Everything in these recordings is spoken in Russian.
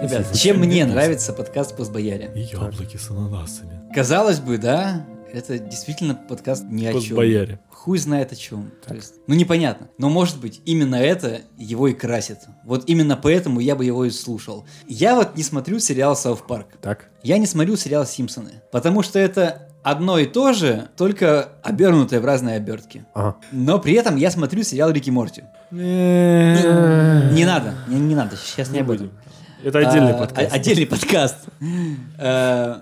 Ребят, чем мне нравится подкаст «Постбояре»? И яблоки с ананасами. Казалось бы, да, это действительно подкаст ни о чем. Постбояре. Хуй знает о чем. То есть, ну непонятно. Но может быть именно это его и красит. Вот именно поэтому я бы его и слушал. Я вот не смотрю сериал «Сауth Парк». Так. Я не смотрю сериал «Симпсоны». Потому что это одно и то же, только обернутое в разные обертки. Ага. Но при этом я смотрю сериал «Рик и Морти». Не Не надо, не, не надо, сейчас не, об этом. Это отдельный А, подкаст. Отдельный подкаст. Э,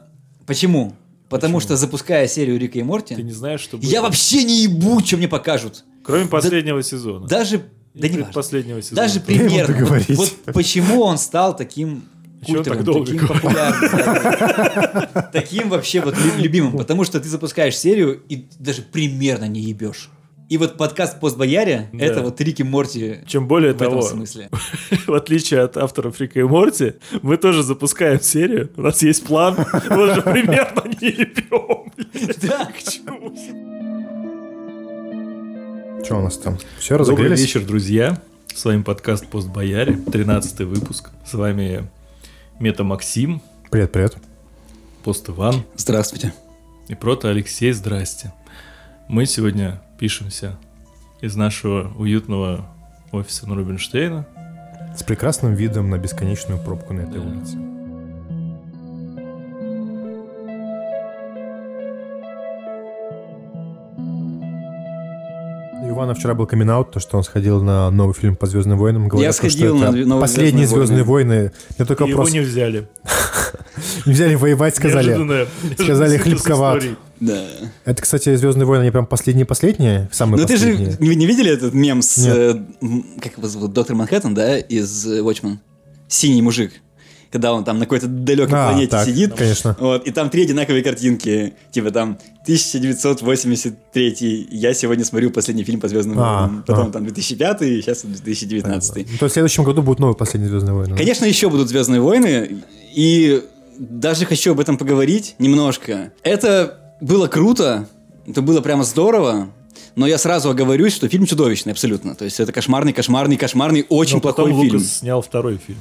Почему? Потому что запуская серию Рика и Ты Морти, не знаешь, что я вообще не ебу, что мне покажут. Кроме последнего сезона. Даже, да И не важно. последнего сезона. Даже договорить. Вот почему он стал таким культовым, таким популярным, да, таким вообще вот лю- любимым, потому что ты запускаешь серию и даже примерно не ебешь. И вот подкаст «Постбояре» Да. это вот Рик и Морти Чем более в этом того, смысле. в отличие от авторов Рика и Морти, мы тоже запускаем серию. У нас есть план. Мы же примерно не ебем. Да. К чему? Что у нас там? Все, Добрый разогрелись? вечер, друзья. С вами подкаст Пост Бояре, 13 выпуск. С вами Мета Максим, Привет, привет. Пост Иван Здравствуйте. и Прото Алексей. Здрасте. Мы сегодня пишемся из нашего уютного офиса на Рубинштейна. С прекрасным видом на бесконечную пробку на этой Да. улице. Ивана вчера был камин то, что он сходил на новый фильм по Звездным войнам. Говорят, что сходил это на новые Последние «Звездные войны. Мне только И его вопрос. не взяли. Не взяли воевать, сказали. Сказали, хлебковат. Да. Это, кстати, Звездные войны, они прям последние-последние, самые Ну ты же не, видели этот мем с, э, как его зовут, доктор Манхэттен, да, из э, Watchmen? Синий мужик. Когда он там на какой-то далекой А, планете так, сидит. конечно. Вот, и там три одинаковые картинки. Типа там 1983, я сегодня смотрю последний фильм по Звездным А, войнам. Потом а. там 2005, и сейчас 2019. Ну, То есть в следующем году будут новые последние Звездные войны. Конечно, еще будут Звездные войны, и даже хочу об этом поговорить немножко. Это было круто, это было прямо здорово. Но я сразу оговорюсь, что фильм чудовищный абсолютно. То есть это кошмарный, кошмарный, кошмарный, очень Но плохой потом фильм. Лукас снял второй фильм.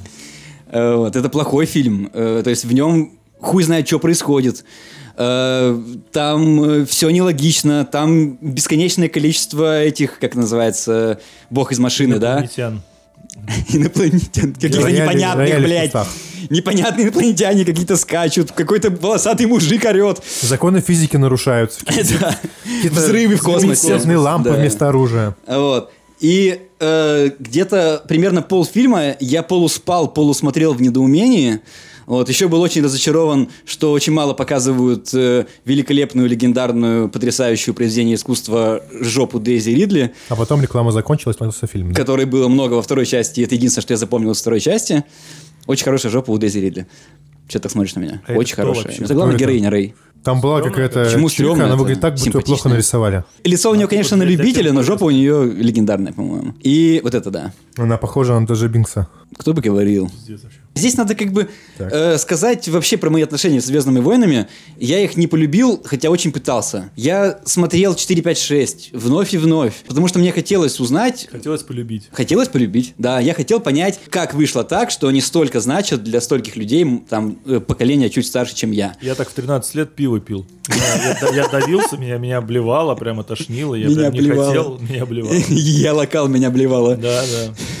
Э, Вот, это плохой фильм. Э, То есть в нем хуй знает, что происходит. Э, Там все нелогично, там бесконечное количество этих, как называется, бог из машины, да? Инопланетян. Каких-то непонятных, блядь. Непонятные инопланетяне какие-то скачут, какой-то волосатый мужик орет. Законы физики нарушаются. Взрывы в космосе. Лампы вместо оружия. Вот. И э, где-то примерно полфильма я полуспал, полусмотрел в недоумении. Вот. Еще был очень разочарован, что очень мало показывают э, великолепную, легендарную, потрясающую произведение искусства жопу Дейзи Ридли, А потом реклама закончилась, появился фильм. да? которой было много во второй части. и Это единственное, что я запомнил из второй части. Очень хорошая жопа у Дейзи Ридли. Че так смотришь на меня? А это очень хорошая. вообще? Это главная это? героиня Рэй. Там была какая-то Почему стрёмно? она выглядит так, будто плохо нарисовали. Лицо у нее, конечно, на любителя, но жопа у нее легендарная, по-моему. И вот это да. Она похожа на Даже Бинкса. Кто бы говорил. Пиздец вообще. Здесь надо как бы Так. э, сказать вообще про мои отношения с «Звездными войнами». Я их не полюбил, хотя очень пытался. Я смотрел 4, 5, 6 вновь и вновь, потому что мне хотелось узнать, Хотелось полюбить. хотелось полюбить, да. Я хотел понять, как вышло так, что они столько значат для стольких людей, там, э, поколения чуть старше, чем я. Я так в 13 лет пиво пил. Я, я- я давился, меня, меня обливало, прямо тошнило. Я Меня прям не обливало. хотел, меня обливало. Я локал, меня блевало. Да,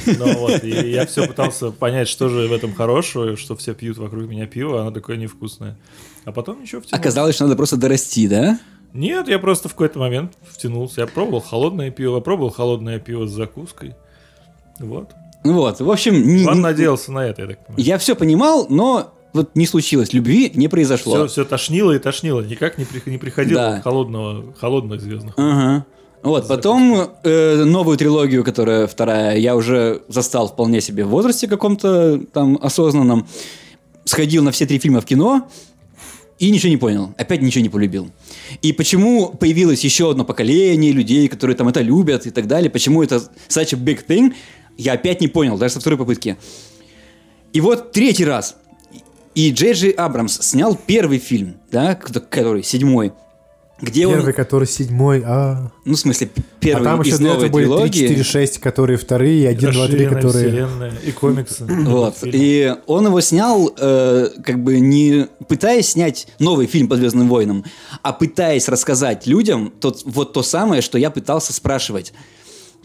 да. Ну вот, и я все пытался понять, что же в этом хорошего, что все пьют вокруг меня пиво, а оно такое невкусное. А потом ничего втянул. Оказалось, что надо просто дорасти, да? Нет, я просто в какой-то момент втянулся. Я пробовал холодное пиво, пробовал холодное пиво с закуской. Вот. Вот, в общем... не- Иван не- надеялся на это, я так понимаю. Я все понимал, но вот не случилось. Любви не произошло. Все, все тошнило и тошнило. Никак не, при- не приходило Да. холодного, холодных звездных. Ага. Вот, потом э, новую трилогию, которая вторая, я уже застал вполне себе в возрасте каком-то там осознанном. Сходил на все три фильма в кино и ничего не понял. Опять ничего не полюбил. И почему появилось еще одно поколение людей, которые там это любят и так далее, почему это such a big thing, я опять не понял, даже со второй попытки. И вот третий раз. И Джей Джей Абрамс снял первый фильм, да, который седьмой. Где Первый, он, который седьмой, а... ну, в смысле, А первый там еще из этого новой были 3, трилогии. 4, 6, которые вторые, и 1, 2, 3, Расширенная которые... вселенная и комиксы. Вот. И он его снял, э, как бы не пытаясь снять новый фильм по Звездным войнам, а пытаясь рассказать людям тот, вот то самое, что я пытался спрашивать.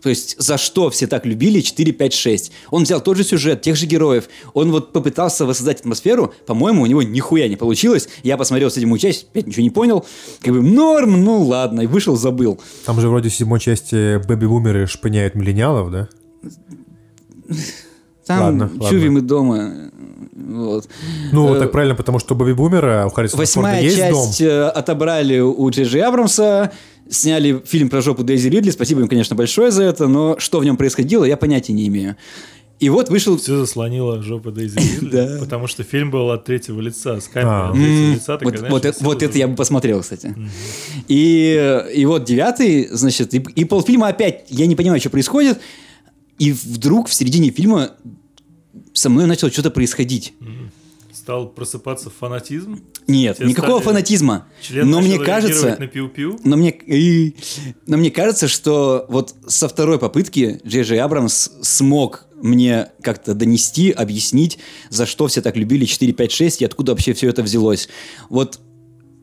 То есть, за что все так любили 4, 5, 6? Он взял тот же сюжет, тех же героев. Он вот попытался воссоздать атмосферу. По-моему, у него нихуя не получилось. Я посмотрел седьмую часть, опять ничего не понял. Как бы норм, ну ладно. И вышел, забыл. Там же вроде в седьмой части бэби-бумеры шпыняют миллениалов, да? Там Ладно, чувим ладно. и дома. Вот. Ну, Э, так правильно, потому что бэби-бумера у Харрисона Форда есть дом. часть э, отобрали у Джей Джей Абрамса, сняли фильм про жопу Дейзи Ридли, спасибо им, конечно, большое за это, но что в нем происходило, я понятия не имею. И вот вышел... Все заслонило жопа Дейзи Ридли, потому что фильм был от третьего лица, с камеры А. от третьего лица. такая, Вот, знаешь, вот это, вот это я бы посмотрел, кстати. И, и вот девятый, значит, и, и полфильма опять, я не понимаю, что происходит, и вдруг в середине фильма со мной начало что-то происходить. Стал просыпаться фанатизм. Нет, Все никакого фанатизма. Но мне кажется, на пиу-пиу. Но мне, и- но мне кажется, что вот со второй попытки Джей Джей Абрамс смог мне как-то донести, объяснить, за что все так любили 4, 5, 6 и откуда вообще все это взялось. Вот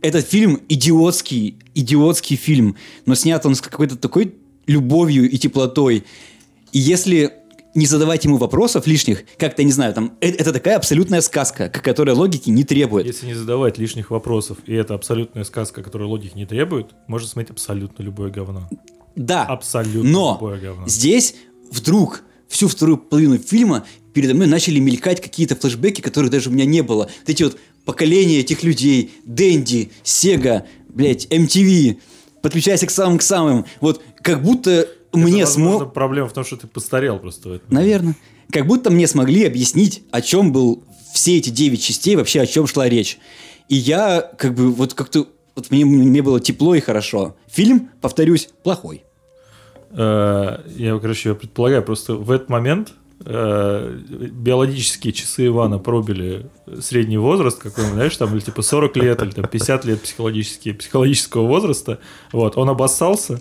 этот фильм идиотский, идиотский фильм, но снят он с какой-то такой любовью и теплотой. И если не задавать ему вопросов лишних, как-то, не знаю, там, э- это такая абсолютная сказка, которая логики не требует. Если не задавать лишних вопросов, и это абсолютная сказка, которая логики не требует, можно смотреть абсолютно любое говно. Да. Абсолютно Но любое говно. здесь вдруг всю вторую половину фильма передо мной начали мелькать какие-то флешбеки, которых даже у меня не было. Вот эти вот поколения этих людей, Дэнди, Сега, блядь, MTV, подключайся к самым к самым. Вот как будто мне смог... проблема в том, что ты постарел просто. Наверное. Как будто мне смогли объяснить, о чем был все эти девять частей, вообще о чем шла речь. И я как бы вот как-то... Вот мне, мне было тепло и хорошо. Фильм, повторюсь, плохой. Э, Я, короче, предполагаю, просто в этот момент э, биологические часы Ивана пробили средний возраст какой-нибудь, знаешь, там, или типа 40 лет, или там 50 лет психологические, психологического возраста. Вот, он обоссался,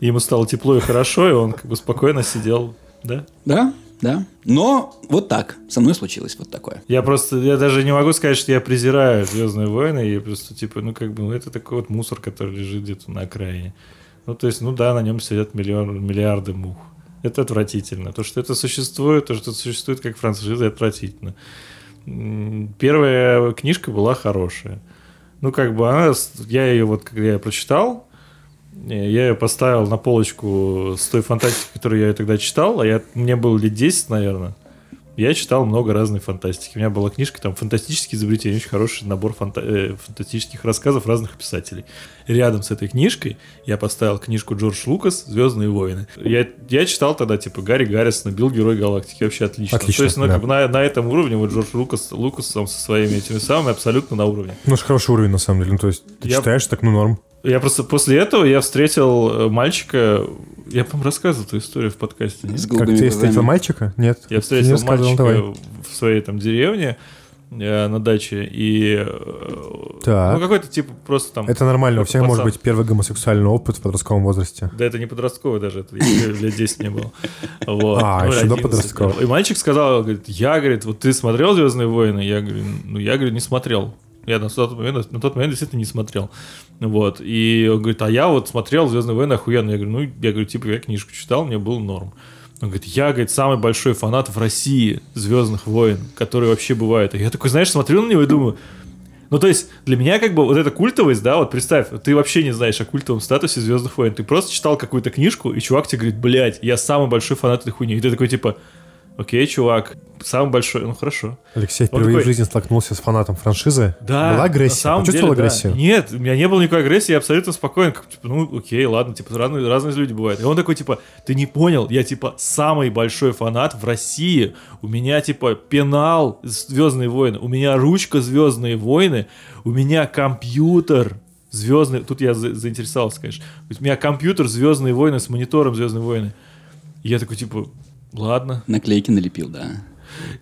ему стало тепло и хорошо, и он как бы спокойно сидел, да? Да, да. Но вот так. Со мной случилось вот такое. Я просто, я даже не могу сказать, что я презираю Звездные войны, и просто, типа, ну, как бы, ну, это такой вот мусор, который лежит где-то на окраине. Ну, то есть, ну да, на нем сидят миллион, миллиарды мух. Это отвратительно. То, что это существует, то, что это существует как франшиза, отвратительно. Первая книжка была хорошая. Ну, как бы она, я ее вот, когда я прочитал, я ее поставил на полочку с той фантастикой, которую я тогда читал, а я, мне было лет 10, наверное. Я читал много разной фантастики. У меня была книжка, там, «Фантастические изобретения», очень хороший набор фанта- э, фантастических рассказов разных писателей. Рядом с этой книжкой я поставил книжку Джордж Лукас «Звездные войны». Я, я читал тогда, типа, Гарри Гаррисона, «Бил Герой Галактики». Вообще отлично. Отлично, То есть, ну, да. на, на этом уровне вот Джордж Лукас, Лукас сам со своими этими самыми абсолютно на уровне. Ну, это хороший уровень, на самом деле. Ну, то есть, ты Я- читаешь, так, ну, норм. Я просто после этого я встретил э, мальчика, я, по-моему, рассказывал эту историю в подкасте, нет? С Как ты встретил мальчика? Нет. Я встретил не мальчика давай. в своей там деревне э, на даче, и э, Так. ну какой-то типа просто там... Это нормально, у всех может пацан. быть первый гомосексуальный опыт в подростковом возрасте. Да это не подростковый даже, это лет 10 не было. Вот. А, Ну, еще до 11. подросткового. И мальчик сказал, говорит, я, говорит, вот ты смотрел «Звездные войны»? Я говорю, ну я, говорю, не смотрел. Я на тот момент, на тот момент действительно не смотрел. Вот. И он говорит, а я вот смотрел «Звездные войны» охуенно. Я говорю, ну, я говорю, типа, я книжку читал, мне было норм. Он говорит, я, говорит, самый большой фанат в России «Звездных войн», которые вообще бывают. И я такой, знаешь, смотрю на него и думаю, ну, то есть, для меня как бы вот эта культовость, да, вот представь, ты вообще не знаешь о культовом статусе Звездных войн. Ты просто читал какую-то книжку, и чувак тебе говорит, блядь, я самый большой фанат этой хуйни. И ты такой, типа, окей, чувак, самый большой, ну хорошо. Алексей впервые такой- в жизни столкнулся с фанатом франшизы. Да, Была на агрессия? самом Почувствовал деле, да. агрессию? Нет, у меня не было никакой агрессии, я абсолютно спокоен. Как, типа, ну, окей, ладно, типа, разные, разные люди бывают. И он такой, типа, ты не понял, я, типа, самый большой фанат в России. У меня, типа, пенал Звездные войны, у меня ручка Звездные войны, у меня компьютер Звездные... Тут я за- заинтересовался, конечно. У меня компьютер Звездные войны с монитором Звездные войны. И я такой, типа, ладно. Наклейки налепил, да.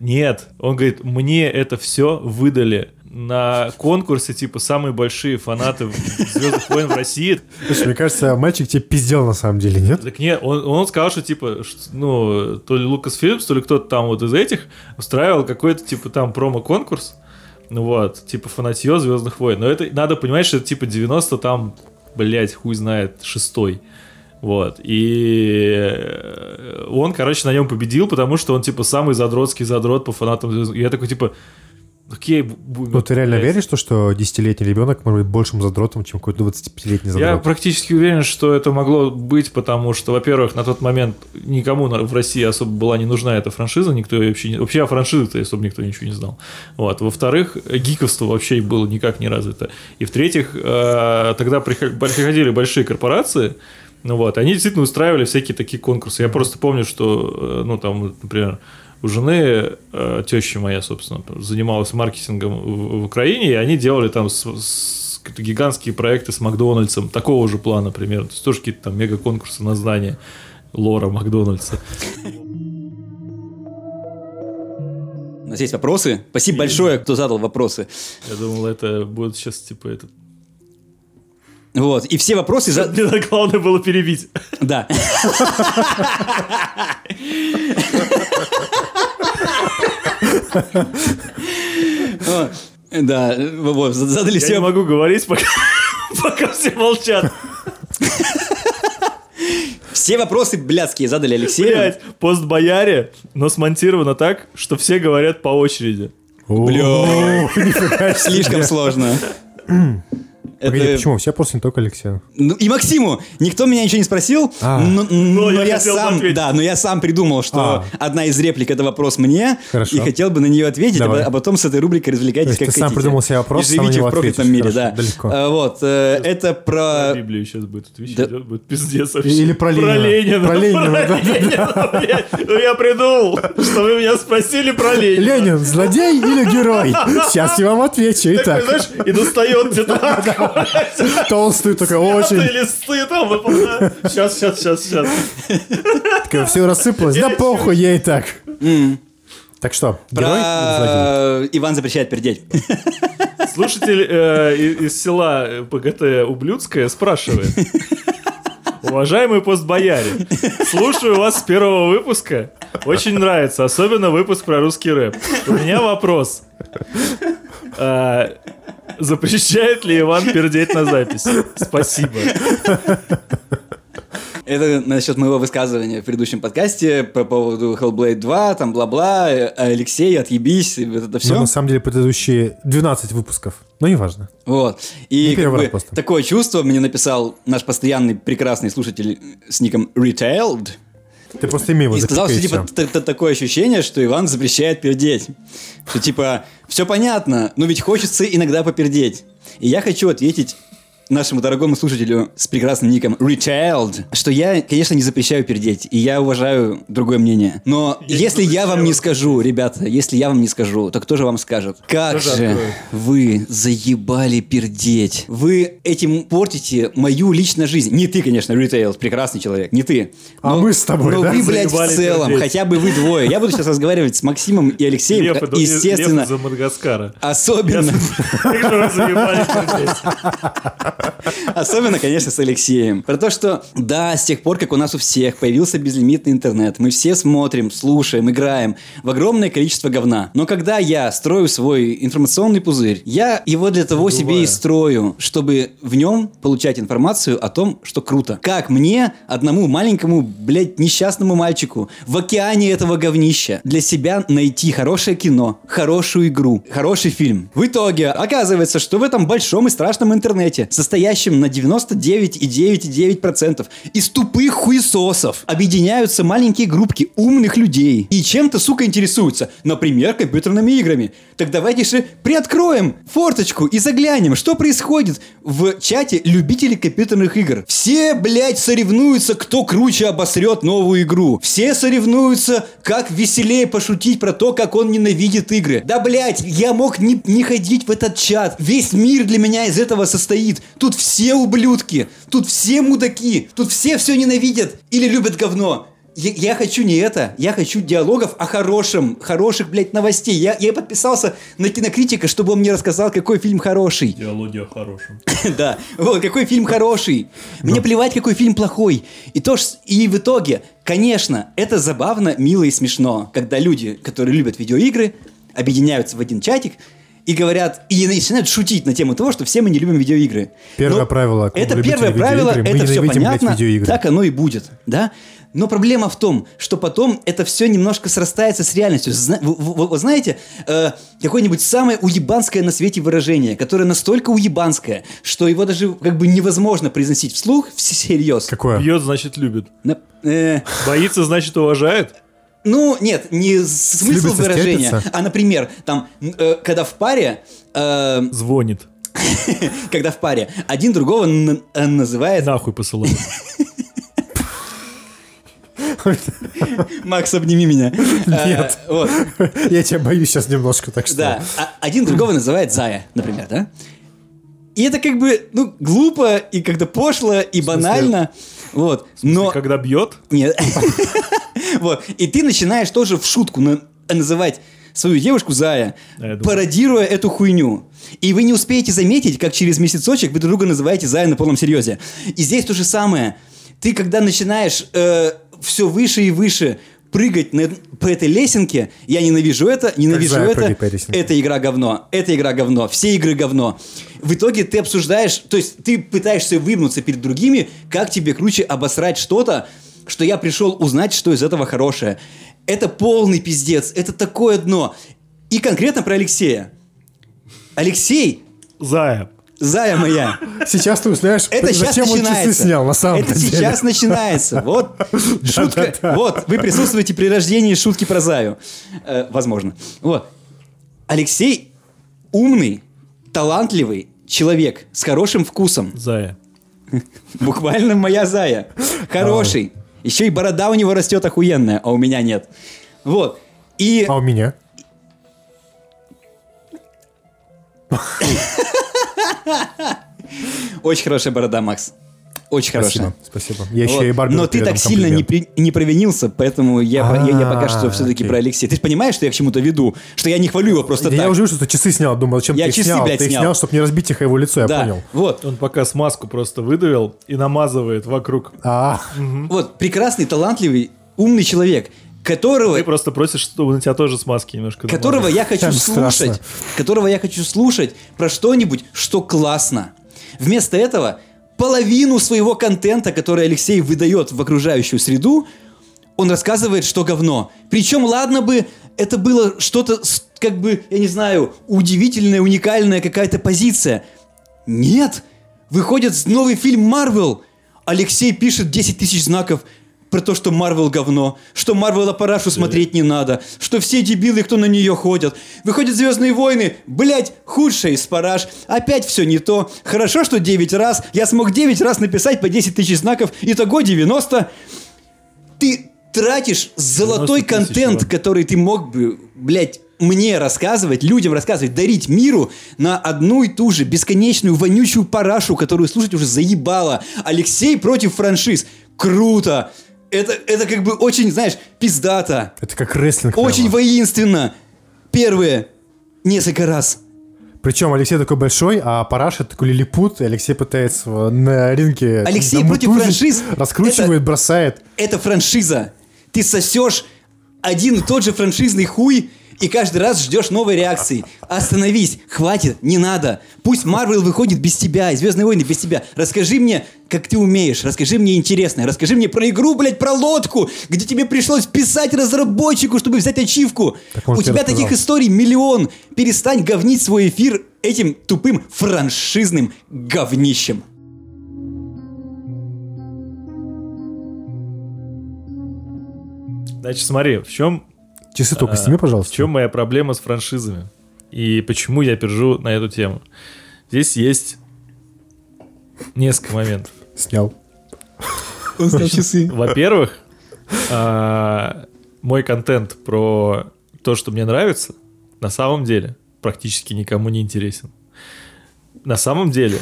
Нет, он говорит, мне это все выдали на конкурсе, типа, самые большие фанаты Звездных войн в России. Слушай, мне кажется, мальчик тебе пиздел на самом деле, нет? Так нет, он, он сказал, что, типа, ш- ну, то ли Лукас Фильмс, то ли кто-то там вот из этих устраивал какой-то, типа, там промо-конкурс, ну вот, типа, фанатье Звездных войн. Но это, надо понимать, что это, типа, 90 там, блядь, хуй знает, шестой. Вот. И э, он, короче, на нем победил, потому что он, типа, самый задротский задрот по фанатам я такой, типа, окей, бу- бу- Ну, ты реально блядь. веришь, в то, что 10-летний ребенок может быть большим задротом, чем какой-то 25-летний Я задрот? практически уверен, что это могло быть, потому что, во-первых, на тот момент никому в России особо была не нужна эта франшиза, никто вообще не... Вообще о франшизе-то особо никто ничего не знал. Вот. Во-вторых, гиковство вообще было никак не развито. И в-третьих, э, тогда приход- приходили большие корпорации, ну вот, они действительно устраивали всякие такие конкурсы. Я просто помню, что, э, ну, там, например, у жены, э, теща моя, собственно, занималась маркетингом в, в Украине, и они делали там с- с- гигантские проекты с Макдональдсом, такого же плана примерно. То есть тоже какие-то там мега-конкурсы на знание лора Макдональдса. У нас есть вопросы. Спасибо большое, кто задал вопросы. Я думал, это будет сейчас типа это... Вот. И все вопросы... за- Мне так главное было перебить. Да. Да, вот, задали Я все не могу говорить, пока, все молчат. Все вопросы блядские задали Алексею. Блять, пост бояре, но смонтировано так, что все говорят по очереди. Бля. Слишком сложно. Погоди, Это- почему? Все просто не только Алексею. Ну, И Максиму. Никто меня ничего не спросил, А. но, но я я, хотел бы сам, ответить. да, но я сам придумал, что А. одна из реплик это вопрос мне, Хорошо. и хотел бы на нее ответить, а, Давай. а потом с этой рубрикой развлекайтесь как ты сам хотите. придумал себе вопрос, И сам живите в проклятом мире, Хорошо, да. далеко. А, Вот, э, это Про про... Библию сейчас будет отвечать, Да. будет пиздец вообще. Или про Ленина. Про Ленина. Про Ленина. Ну я придумал, что вы меня спросили про Ленина. Ленин, злодей или герой? Сейчас я вам отвечу. Итак, и достает тетрадку. толстый такой, очень... листы там. Сейчас, сейчас, сейчас, сейчас. Все рассыпалось. Да похуй, и так. Так что, герой? Про Иван запрещает пердеть. Слушатель э, из села ПГТ Ублюдское спрашивает. Уважаемый постбояре, слушаю вас с первого выпуска. Очень нравится, особенно выпуск про русский рэп. У меня вопрос. А, запрещает ли Иван пердеть на записи? Спасибо. Это насчет моего высказывания в предыдущем подкасте по поводу Hellblade 2, там бла-бла, э, Алексей, отъебись, и вот это все. Ну, на самом деле, предыдущие 12 выпусков. Но неважно. Вот. И Не как бы просто. такое чувство мне написал наш постоянный прекрасный слушатель с ником Retailed. Ты просто имей его И сказал, что типа т- т- такое ощущение, что Иван запрещает пердеть. Что типа, все понятно, но ведь хочется иногда попердеть. И я хочу ответить нашему дорогому слушателю с прекрасным ником Retailed, что я, конечно, не запрещаю пердеть, и я уважаю другое мнение. Но Я если я вам не скажу, ребята, если я вам не скажу, то кто же вам скажет? Как Кто же откроет? вы заебали пердеть? Вы этим портите мою личную жизнь. Не ты, конечно, Retailed, прекрасный человек, не ты. А мы с тобой, но да? вы, блядь, в Заебали целом, пердеть. хотя бы вы двое. Я буду сейчас разговаривать с Максимом и Алексеем, Лев, это- Лев естественно, из-за Мадагаскара. особенно, Как особенно, конечно, с Алексеем. Про то, что, да, с тех пор, как у нас у всех появился безлимитный интернет, мы все смотрим, слушаем, играем в огромное количество говна. Но когда я строю свой информационный пузырь, я его для того себе и строю, чтобы в нем получать информацию о том, что круто. Как мне, одному маленькому, блядь, несчастному мальчику, в океане этого говнища, для себя найти хорошее кино, хорошую игру, хороший фильм. В итоге оказывается, что в этом большом и страшном интернете, состоящем на 99,9% из тупых хуесосов, объединяются маленькие группки умных людей и чем-то, сука, интересуются. Например, компьютерными играми. Так давайте же приоткроем форточку и заглянем, что происходит в чате любителей компьютерных игр. Все, блядь, соревнуются, кто круче обосрет новую игру. Все соревнуются, как веселее пошутить про то, как он ненавидит игры. Да, блядь, я мог не, не ходить в этот чат. Весь мир для меня из этого состоит. Тут все ублюдки, тут все мудаки, тут все все ненавидят или любят говно. Я, я хочу не это, я хочу диалогов о хорошем, хороших, блядь, новостей. Я, я подписался на кинокритика, чтобы он мне рассказал, какой фильм хороший. Диалоги о хорошем. Да, вот, какой фильм хороший. Мне плевать, какой фильм плохой. И, то, ж- и в итоге, конечно, это забавно, мило и смешно, когда люди, которые любят видеоигры, объединяются в один чатик и говорят, и начинают шутить на тему того, что все мы не любим видеоигры. Первое Но правило, Это первое правило, мы это все блядь, понятно, видеоигры. так оно и будет, да? Но проблема в том, что потом это все немножко срастается с реальностью. Зна- вы, вы- вы знаете, э, какое-нибудь самое уебанское на свете выражение, которое настолько уебанское, что его даже как бы невозможно произносить вслух всерьез. Какое? Бьет, значит, любит. На- э, Боится, значит, уважает. Ну, нет, не смысл выражения, а, например, там, э, когда в паре, э, Звонит. когда в паре один другого э, называет Нахуй посылает. Макс, обними меня. Нет. Э, вот. Я тебя боюсь сейчас немножко, так что... Да, а один другого называет Зая, например, да? И это как бы, ну, глупо и как-то пошло и банально. Вот. Но... Когда бьет, Нет. Вот. И ты начинаешь тоже в шутку на- называть свою девушку Зая, пародируя эту хуйню. И вы не успеете заметить, как через месяцочек вы друг друга называете Зая на полном серьезе. И здесь то же самое. Ты когда начинаешь все выше и выше прыгать на- по этой лесенке, я ненавижу это, ненавижу Зая это, эта игра говно, эта игра говно, все игры говно. В итоге ты обсуждаешь, то есть ты пытаешься выбнуться перед другими, как тебе круче обосрать что-то, что я пришел узнать, что из этого хорошее. Это полный пиздец, это такое дно. И конкретно про Алексея. Алексей, Зая. Зая моя, Сейчас ты узнаешь, это сейчас зачем он начинается. часы снял, на самом это деле. сейчас начинается. Вот шутка. Вот вы присутствуете при рождении шутки про Заю. Э, возможно. Вот. Алексей умный, талантливый человек с хорошим вкусом. Зая. Буквально моя Зая. Хороший. Еще и борода у него растет охуенная, а у меня нет. Вот. И А у меня? очень хорошая борода, Макс. Очень хорошая. Спасибо, спасибо. Я Вот. еще и Барби Но ты так сильно не, при- не провинился, поэтому я, я, я пока что А, все-таки окей. про Алексея. Ты же понимаешь, что я к чему-то веду? Что я не хвалю его просто Я так. уже вижу, что ты часы снял. Думал, зачем Я ты их часы, снял? блядь, ты их снял. снял, чтобы не разбить их его лицо, я понял. вот, Он пока смазку просто выдавил и намазывает вокруг. А, вот, прекрасный, талантливый, умный человек, которого, Ты просто просишь, чтобы на тебя тоже смазки немножко которого я хочу слушать, страшно. которого я хочу слушать про что-нибудь, что классно. Вместо этого половину своего контента, который Алексей выдает в окружающую среду, он рассказывает, что говно. Причем, ладно бы, это было что-то, как бы, я не знаю, удивительная, уникальная какая-то позиция. Нет! Выходит новый фильм Марвел. Алексей пишет 10 тысяч знаков про то, что Марвел говно, что Марвел парашу смотреть не надо, что все дебилы, кто на нее ходят. Выходят Звездные войны, блять, худшая из параш. Опять все не то. Хорошо, что 9 раз. Я смог 9 раз написать по 10 тысяч знаков. Итого 90. Ты тратишь золотой 90 тысяч, контент, ладно. который ты мог бы, блядь, мне рассказывать, людям рассказывать, дарить миру на одну и ту же бесконечную вонючую парашу, которую слушать уже заебало. Алексей против франшиз. Круто! Это, это как бы очень, знаешь, пиздато. это как рестлинг. Очень прямо. воинственно. Первые несколько раз. Причем Алексей такой большой, а Параша такой лилипут, и Алексей пытается на ринге Алексей против франшиз. раскручивает, бросает. Это франшиза. Ты сосешь один и тот же франшизный хуй и каждый раз ждешь новой реакции. Остановись, хватит, не надо. Пусть Марвел выходит без тебя, и Звездные войны без тебя. Расскажи мне, как ты умеешь, расскажи мне интересное, расскажи мне про игру, блядь, про лодку, где тебе пришлось писать разработчику, чтобы взять ачивку. Так У тебя таких историй миллион. Перестань говнить свой эфир этим тупым франшизным говнищем. Значит, смотри, в чем, Часы только а, сними, в пожалуйста. чем моя проблема с франшизами? И почему я пержу на эту тему? Здесь есть несколько моментов. Снял. Он снял часы. Во-первых, а, мой контент про то, что мне нравится, на самом деле практически никому не интересен. На самом деле,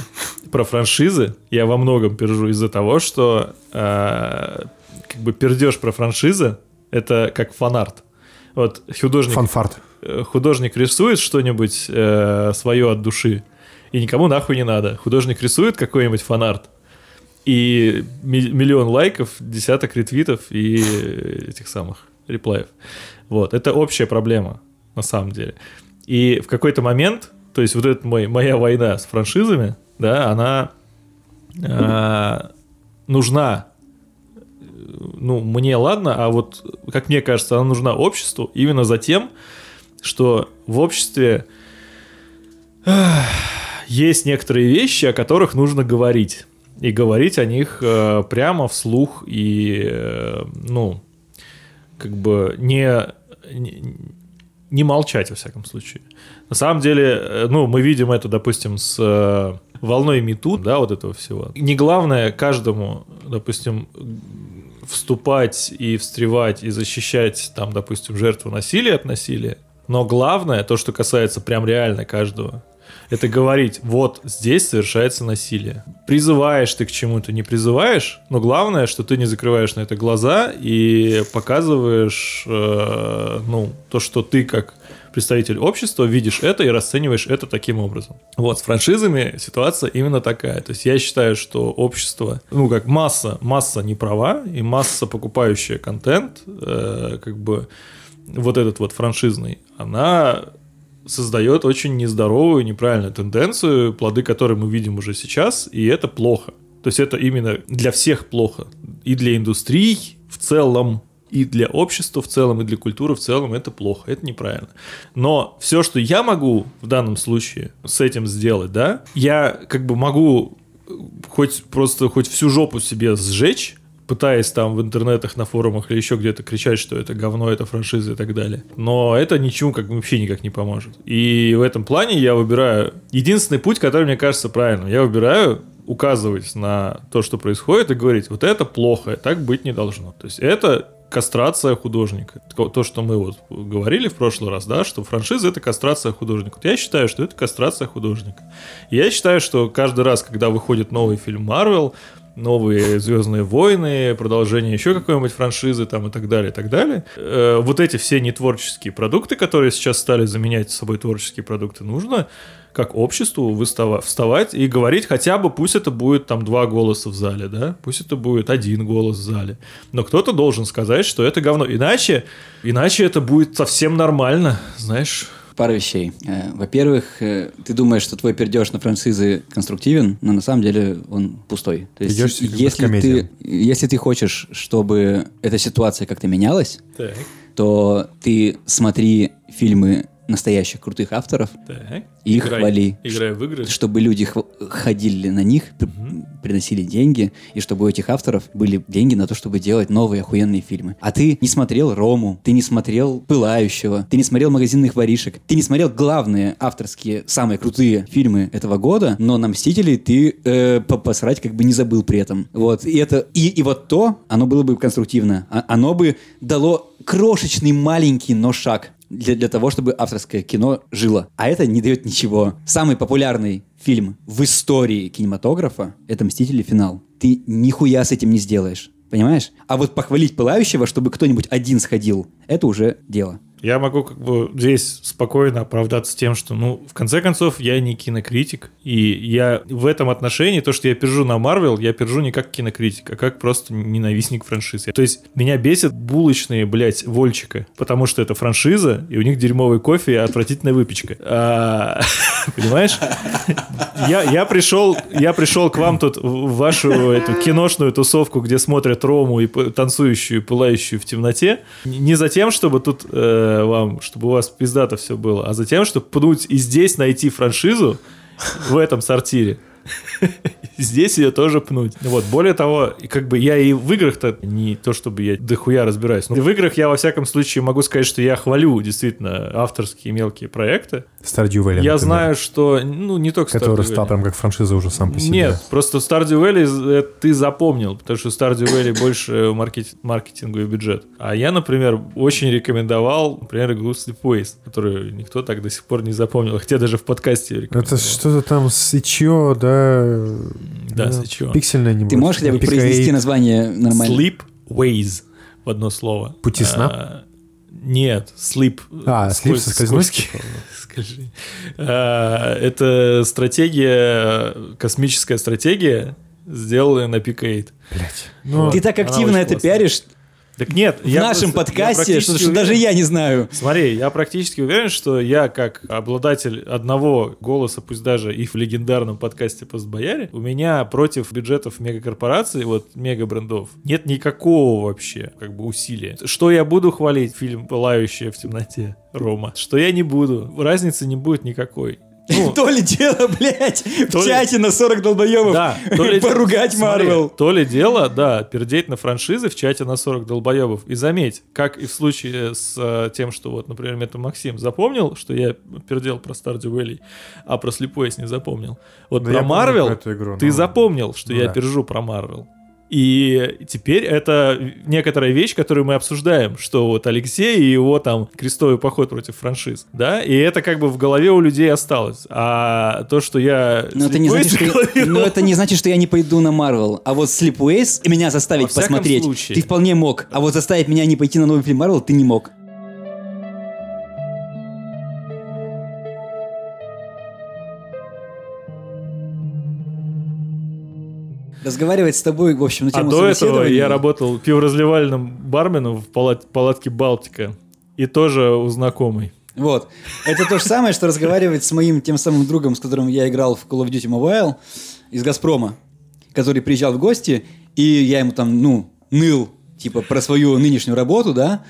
про франшизы я во многом пержу из-за того, что а, как бы пердеж про франшизы, это как фанарт. Вот художник, Фанфарт. э, художник рисует что-нибудь э, свое от души, и никому нахуй не надо. Художник рисует какой-нибудь фанарт, и ми- миллион лайков, десяток ретвитов и этих самых реплаев. Вот, это общая проблема, на самом деле. И в какой-то момент, то есть вот эта мой, моя война с франшизами, да, она э, нужна ну, мне ладно, а вот, как мне кажется, она нужна обществу именно за тем, что в обществе есть некоторые вещи, о которых нужно говорить. И говорить о них э, прямо вслух и, э, ну, как бы не, не, не молчать, во всяком случае. На самом деле, э, ну, мы видим это, допустим, с э, волной Мету, да, вот этого всего. Не главное каждому, допустим, вступать и встревать и защищать, там, допустим, жертву насилия от насилия. Но главное, то, что касается прям реально каждого, это говорить, вот здесь совершается насилие. Призываешь ты к чему-то, не призываешь, но главное, что ты не закрываешь на это глаза и показываешь, э, ну, то, что ты как представитель общества видишь это и расцениваешь это таким образом. Вот, с франшизами ситуация именно такая. То есть я считаю, что общество, ну, как масса, масса не права и масса покупающая контент, э, как бы вот этот вот франшизный, она создает очень нездоровую, неправильную тенденцию, плоды которой мы видим уже сейчас, и это плохо. То есть это именно для всех плохо. И для индустрий в целом, и для общества в целом, и для культуры в целом это плохо, это неправильно. Но все, что я могу в данном случае с этим сделать, да, я как бы могу хоть просто хоть всю жопу себе сжечь, пытаясь там в интернетах, на форумах или еще где-то кричать, что это говно, это франшиза и так далее. Но это ничему как бы вообще никак не поможет. И в этом плане я выбираю единственный путь, который мне кажется правильным. Я выбираю указывать на то, что происходит, и говорить, вот это плохо, так быть не должно. То есть это кастрация художника. То, что мы вот говорили в прошлый раз, да, что франшиза это кастрация художника. Вот я считаю, что это кастрация художника. Я считаю, что каждый раз, когда выходит новый фильм Марвел, новые Звездные войны, продолжение еще какой-нибудь франшизы там и так далее, и так далее. Э, вот эти все нетворческие продукты, которые сейчас стали заменять собой творческие продукты, нужно как обществу выстава- вставать и говорить хотя бы, пусть это будет там два голоса в зале, да, пусть это будет один голос в зале, но кто-то должен сказать, что это говно, иначе, иначе это будет совсем нормально, знаешь, Пара вещей. Э, Во-первых, э, ты думаешь, что твой пердеж на франшизы конструктивен, но на самом деле он пустой. То есть, Ведёшься как если ты, если ты хочешь, чтобы эта ситуация как-то менялась, так, то ты смотри фильмы настоящих крутых авторов, так, и их Играй. хвали. играй в игры, чтобы люди ходили на них, п- приносили деньги, и чтобы у этих авторов были деньги на то, чтобы делать новые охуенные фильмы. А ты не смотрел Рому, ты не смотрел Пылающего, ты не смотрел Магазинных воришек, ты не смотрел главные авторские, самые крутые фильмы этого года, но на Мстителей ты э, по- посрать как бы не забыл при этом. Вот, и это, и, и вот то, оно было бы конструктивно, А- оно бы дало крошечный маленький, но шаг для, для того, чтобы авторское кино жило. А это не дает ничего. Самый популярный фильм в истории кинематографа — это «Мстители. Финал». Ты нихуя с этим не сделаешь. Понимаешь? А вот похвалить Пылающего, чтобы кто-нибудь один сходил, это уже дело. Я могу как бы здесь спокойно оправдаться тем, что, ну, в конце концов, я не кинокритик, и я в этом отношении, то, что я пержу на Марвел, я пержу не как кинокритик, а как просто ненавистник франшизы. То есть меня бесит булочные, блядь, Вольчика, потому что это франшиза, и у них дерьмовый кофе и отвратительная выпечка. Понимаешь? Я, я, пришел, я пришел к вам тут в вашу эту киношную тусовку, где смотрят Рому и танцующую, пылающую в темноте. Не за тем, чтобы тут э, вам, чтобы у вас пиздато все было, а за тем, чтобы пнуть и здесь найти франшизу в этом сортире. Здесь ее тоже пнуть. Вот, более того, и как бы я и в играх-то не то, чтобы я дохуя разбираюсь. Но в играх я, во всяком случае, могу сказать, что я хвалю действительно авторские мелкие проекты. Stardew Valley, Я например, знаю, что, ну, не только Который Stardew стал Valley. прям как франшиза уже сам по себе. Нет, просто Stardew Valley э, ты запомнил, потому что Stardew Valley больше маркет- маркетинговый бюджет. А я, например, очень рекомендовал, например, игру Sleepways, которую никто так до сих пор не запомнил, хотя даже в подкасте ее Это рекомендовал. что-то там с Ичо, да... Да, с Ичо. Пиксельное не Ты можешь хотя бы Epic произнести название нормально? Sleep Waze в одно слово. Пути сна? А, нет, sleep. А, sleep соскользнуть? Скажи. А, Это стратегия, космическая стратегия, сделанная на 8. Блять. Ну, Ты так активно это классная. пиаришь Так нет, в нашем просто- подкасте, что, что даже я не знаю. Смотри, я практически уверен, что я, как обладатель одного голоса, пусть даже и в легендарном подкасте «Постбояре», у меня против бюджетов мегакорпораций, вот мегабрендов, нет никакого вообще как бы усилия. Что я буду хвалить фильм «Пылающая в темноте» Рома? Что я не буду? Разницы не будет никакой. Ну, То ли дело, блядь, в ли- чате на 40 долбоебов Да, то ли- поругать Марвел. То ли дело, да, пердеть на франшизы в чате на 40 долбоебов. И заметь, как и в случае с э, тем, что вот, например, Мета Максим запомнил, что я пердел про Stardew Valley, а про Sleepways не запомнил. Вот Да про я Марвел ты но- запомнил, что ну я да. пержу про Марвел. И теперь это некоторая вещь, которую мы обсуждаем, что вот Алексей и его там крестовый поход против франшиз, да, и это как бы в голове у людей осталось. А то, что я... Но это, не значит, что, но это не значит, что я не пойду на Марвел. А вот Sleepways меня заставить посмотреть случае. ты вполне мог. А вот заставить меня не пойти на новый фильм Марвел ты не мог. Разговаривать с тобой, в общем, на А тему до этого я работал пиворазвивальным барменом в палат- палатке Балтика. И тоже у знакомой. Вот. Это то же самое, что разговаривать с моим тем самым другом, с которым я играл в Call of Duty Mobile из Газпрома, который приезжал в гости, и я ему там, ну, ныл, типа, про свою нынешнюю работу, да,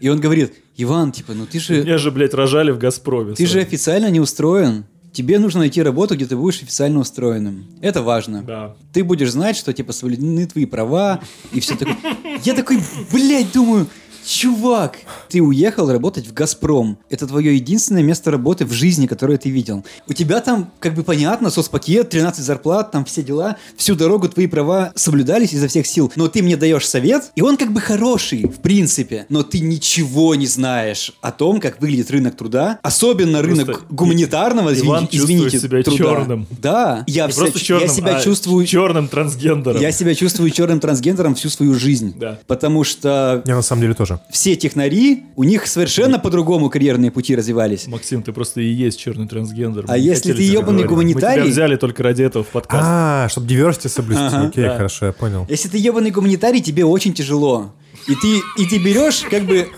и он говорит, Иван, типа, ну ты же, Меня же, блядь, рожали в Газпроме. ты же официально не устроен. Тебе нужно найти работу, где ты будешь официально устроенным. Это важно. Да. Ты будешь знать, что типа соблюдены твои права и все такое. Я такой, блядь, думаю, чувак, ты уехал работать в Газпром. Это твое единственное место работы в жизни, которое ты видел. У тебя там, как бы понятно, соцпакет, 13 зарплат, там все дела. Всю дорогу твои права соблюдались изо всех сил. Но ты мне даешь совет, и он как бы хороший, в принципе. Но ты ничего не знаешь о том, как выглядит рынок труда. Особенно рынок гуманитарного, Иван извини- чувствует извините, себя труда. черным. Да, я, Не вся- просто черным, я себя а чувствую... черным трансгендером. Я себя чувствую черным трансгендером всю свою жизнь. Да. Потому что Я на самом деле тоже. Все технари, у них совершенно по-другому карьерные пути развивались. Максим, ты просто и есть черный трансгендер. А Мы если ты ебаный гуманитарий- Мы тебя взяли только ради этого в подкаст. А, чтобы diversity соблюсти. Окей, хорошо, я понял. Если ты ебаный гуманитарий, тебе очень тяжело. И ты, и ты берешь как бы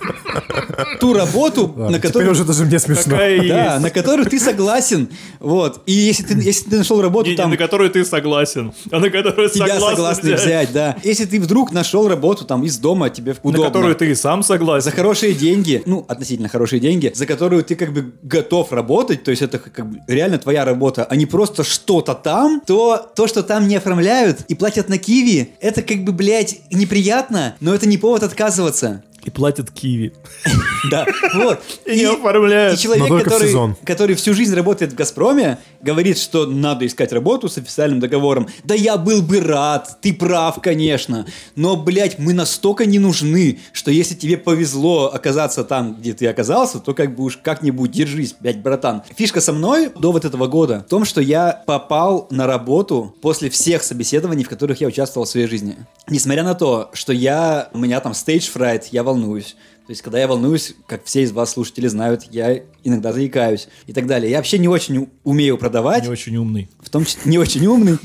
ту работу, Ладно, на теперь которую... уже даже мне смешно. Да, есть. на которую ты согласен. Вот. И если ты, если ты нашел работу Не, не там... на которую ты согласен, а на которую Тебя согласны взять. взять, да. Если ты вдруг нашел работу там из дома, тебе На удобно. которую ты и сам согласен. за хорошие деньги, ну, относительно хорошие деньги, за которую ты как бы готов работать, то есть это как бы реально твоя работа, а не просто что-то там, то то, что там не оформляют и платят на киви, это как бы, блядь, неприятно, но это не повод отказываться. И платят киви. Да, вот. И не оформляют. И человек, в который, сезон. который всю жизнь работает в «Газпроме», говорит, что надо искать работу с официальным договором. Да я был бы рад, ты прав, конечно. Но, блядь, мы настолько не нужны, что если тебе повезло оказаться там, где ты оказался, то как бы уж как-нибудь держись, блядь, братан. Фишка со мной до вот этого года в том, что я попал на работу после всех собеседований, в которых я участвовал в своей жизни. Несмотря на то, что я, у меня там stage fright, я волнуюсь. То есть, когда я волнуюсь, как все из вас, слушатели, знают, я иногда заикаюсь и так далее. Я вообще не очень умею продавать, Не очень умный. в том числе не очень умный,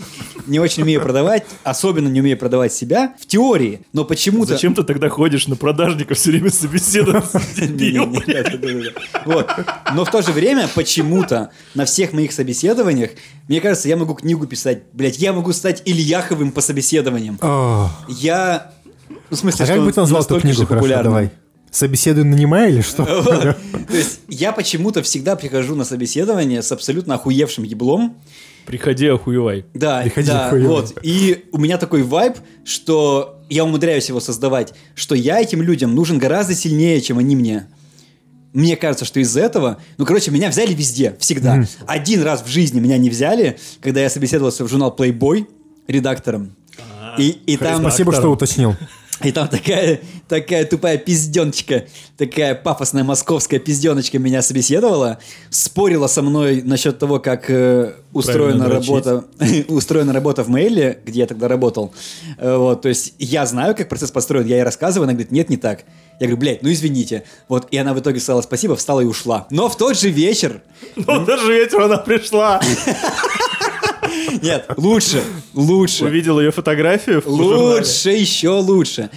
не очень умею продавать, особенно не умею продавать себя в теории, но почему-то... Зачем ты тогда ходишь на продажников все время собеседоваться? Вот. Но в то же время почему-то на всех моих собеседованиях, мне кажется, я могу книгу писать, блядь, я могу стать Ильяховым по собеседованиям. О, Я... Ну, в смысле, А как бы ты назвал эту книгу? же Хорошо, давай. Собеседуй нанимай или что? То есть я почему-то всегда прихожу на собеседование с абсолютно охуевшим еблом. Приходи, охуевай. Да, Приходи, да, охуевай. вот. И у меня такой вайб, что я умудряюсь его создавать, что я этим людям нужен гораздо сильнее, чем они мне. Мне кажется, что из-за этого... Ну, короче, меня взяли везде, всегда. Один раз в жизни меня не взяли, когда я собеседовался в журнал Playboy редактором. И, и там... Спасибо, что уточнил. И там такая, такая тупая пизденочка, такая пафосная московская пизденочка меня собеседовала, спорила со мной насчет того, как э, устроена работа, устроена работа в мейле, где я тогда работал. Э, вот, то есть я знаю, как процесс построен, я ей рассказываю, она говорит, нет, не так. Я говорю, блядь, ну извините. Вот, и она в итоге сказала спасибо, встала и ушла. Но в тот же вечер, Ну, даже вечер она пришла. нет, лучше, лучше. Увидел ее фотографию. Лучше, еще лучше.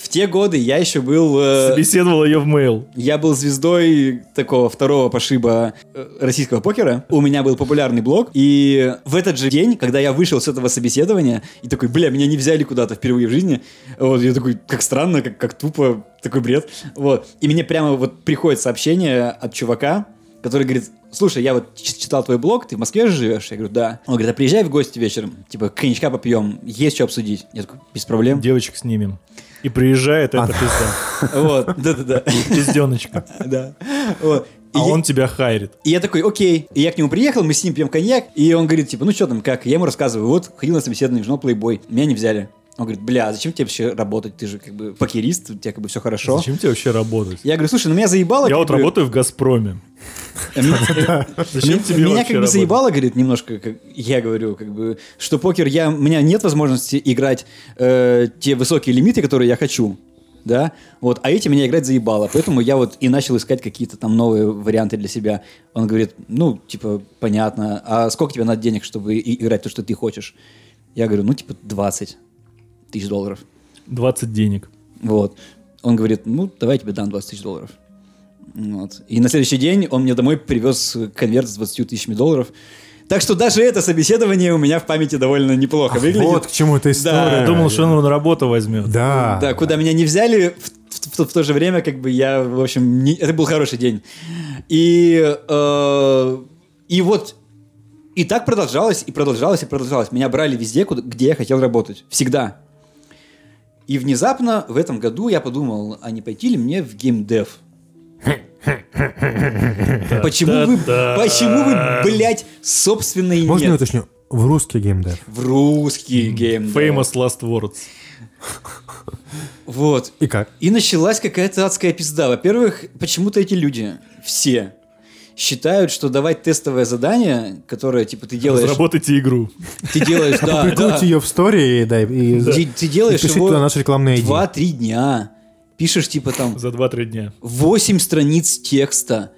В те годы я еще был... э, Собеседовал ее в мейл. Я был звездой такого второго пошиба э, российского покера. У меня был популярный блог. И в этот же день, когда я вышел с этого собеседования, и такой, бля, меня не взяли куда-то впервые в жизни. Вот, я такой, как странно, как, как тупо, такой бред. Вот. И мне прямо вот приходит сообщение от чувака, который говорит, слушай, я вот читал твой блог, ты в Москве же живешь? Я говорю, да. Он говорит, а приезжай в гости вечером, типа, коньячка попьем, есть что обсудить. Я такой, без проблем. Девочек снимем. И приезжает эта пизда. Вот, да-да-да. Пизденочка. Да. Вот. И А я- он тебя хайрит. И я такой, окей. И я к нему приехал, мы с ним пьем коньяк, и он говорит, типа, ну что там, как? Я ему рассказываю, вот, ходил на собеседование, журнал Playboy, меня не взяли. Он говорит, бля, а зачем тебе вообще работать? Ты же как бы покерист, у тебя как бы все хорошо. Зачем тебе вообще работать? Я говорю, слушай, ну меня заебало. Я вот бы, работаю в «Газпроме». э, меня- Зачем тебе Меня как бы заебало, говорит, немножко, я говорю, как бы, что покер, я, у меня нет возможности играть э, те высокие лимиты, которые я хочу, да, вот, а эти меня играть заебало, поэтому я вот и начал искать какие-то там новые варианты для себя. Он говорит, ну, типа, понятно, а сколько тебе надо денег, чтобы играть то, что ты хочешь? Я говорю, ну, типа, 20 тысяч долларов. 20 денег. Вот. Он говорит, ну, давай я тебе дам 20 тысяч долларов. Вот. И на следующий день он мне домой привез конверт с 20 тысячами долларов. Так что даже это собеседование у меня в памяти довольно неплохо выглядит. Вот к чему эта история. Я думал, что он его на работу возьмет. Да. Да, куда меня не взяли, в, в- в то же время, как бы я, в общем, не- это был хороший день. И, э, и вот, и так продолжалось, и продолжалось, и продолжалось. Меня брали везде, куда- где я хотел работать. Всегда. И внезапно в этом году я подумал, а не пойти ли мне в геймдев? Почему вы, почему вы, блядь, собственный Можно я уточню? В русский геймдев. В русский геймдев. Famous last words. Вот. И как? И началась какая-то адская пизда. Во-первых, почему-то эти люди, все, считают, что давать тестовое задание, которое, типа, ты делаешь... Разработайте игру. Ты делаешь, да, да. Прикройте ее в стори и, да, и, Ты, ты делаешь и его наши рекламные ID. 2-3 дня. Пишешь, типа, там, За 2-3 дня. 8 страниц текста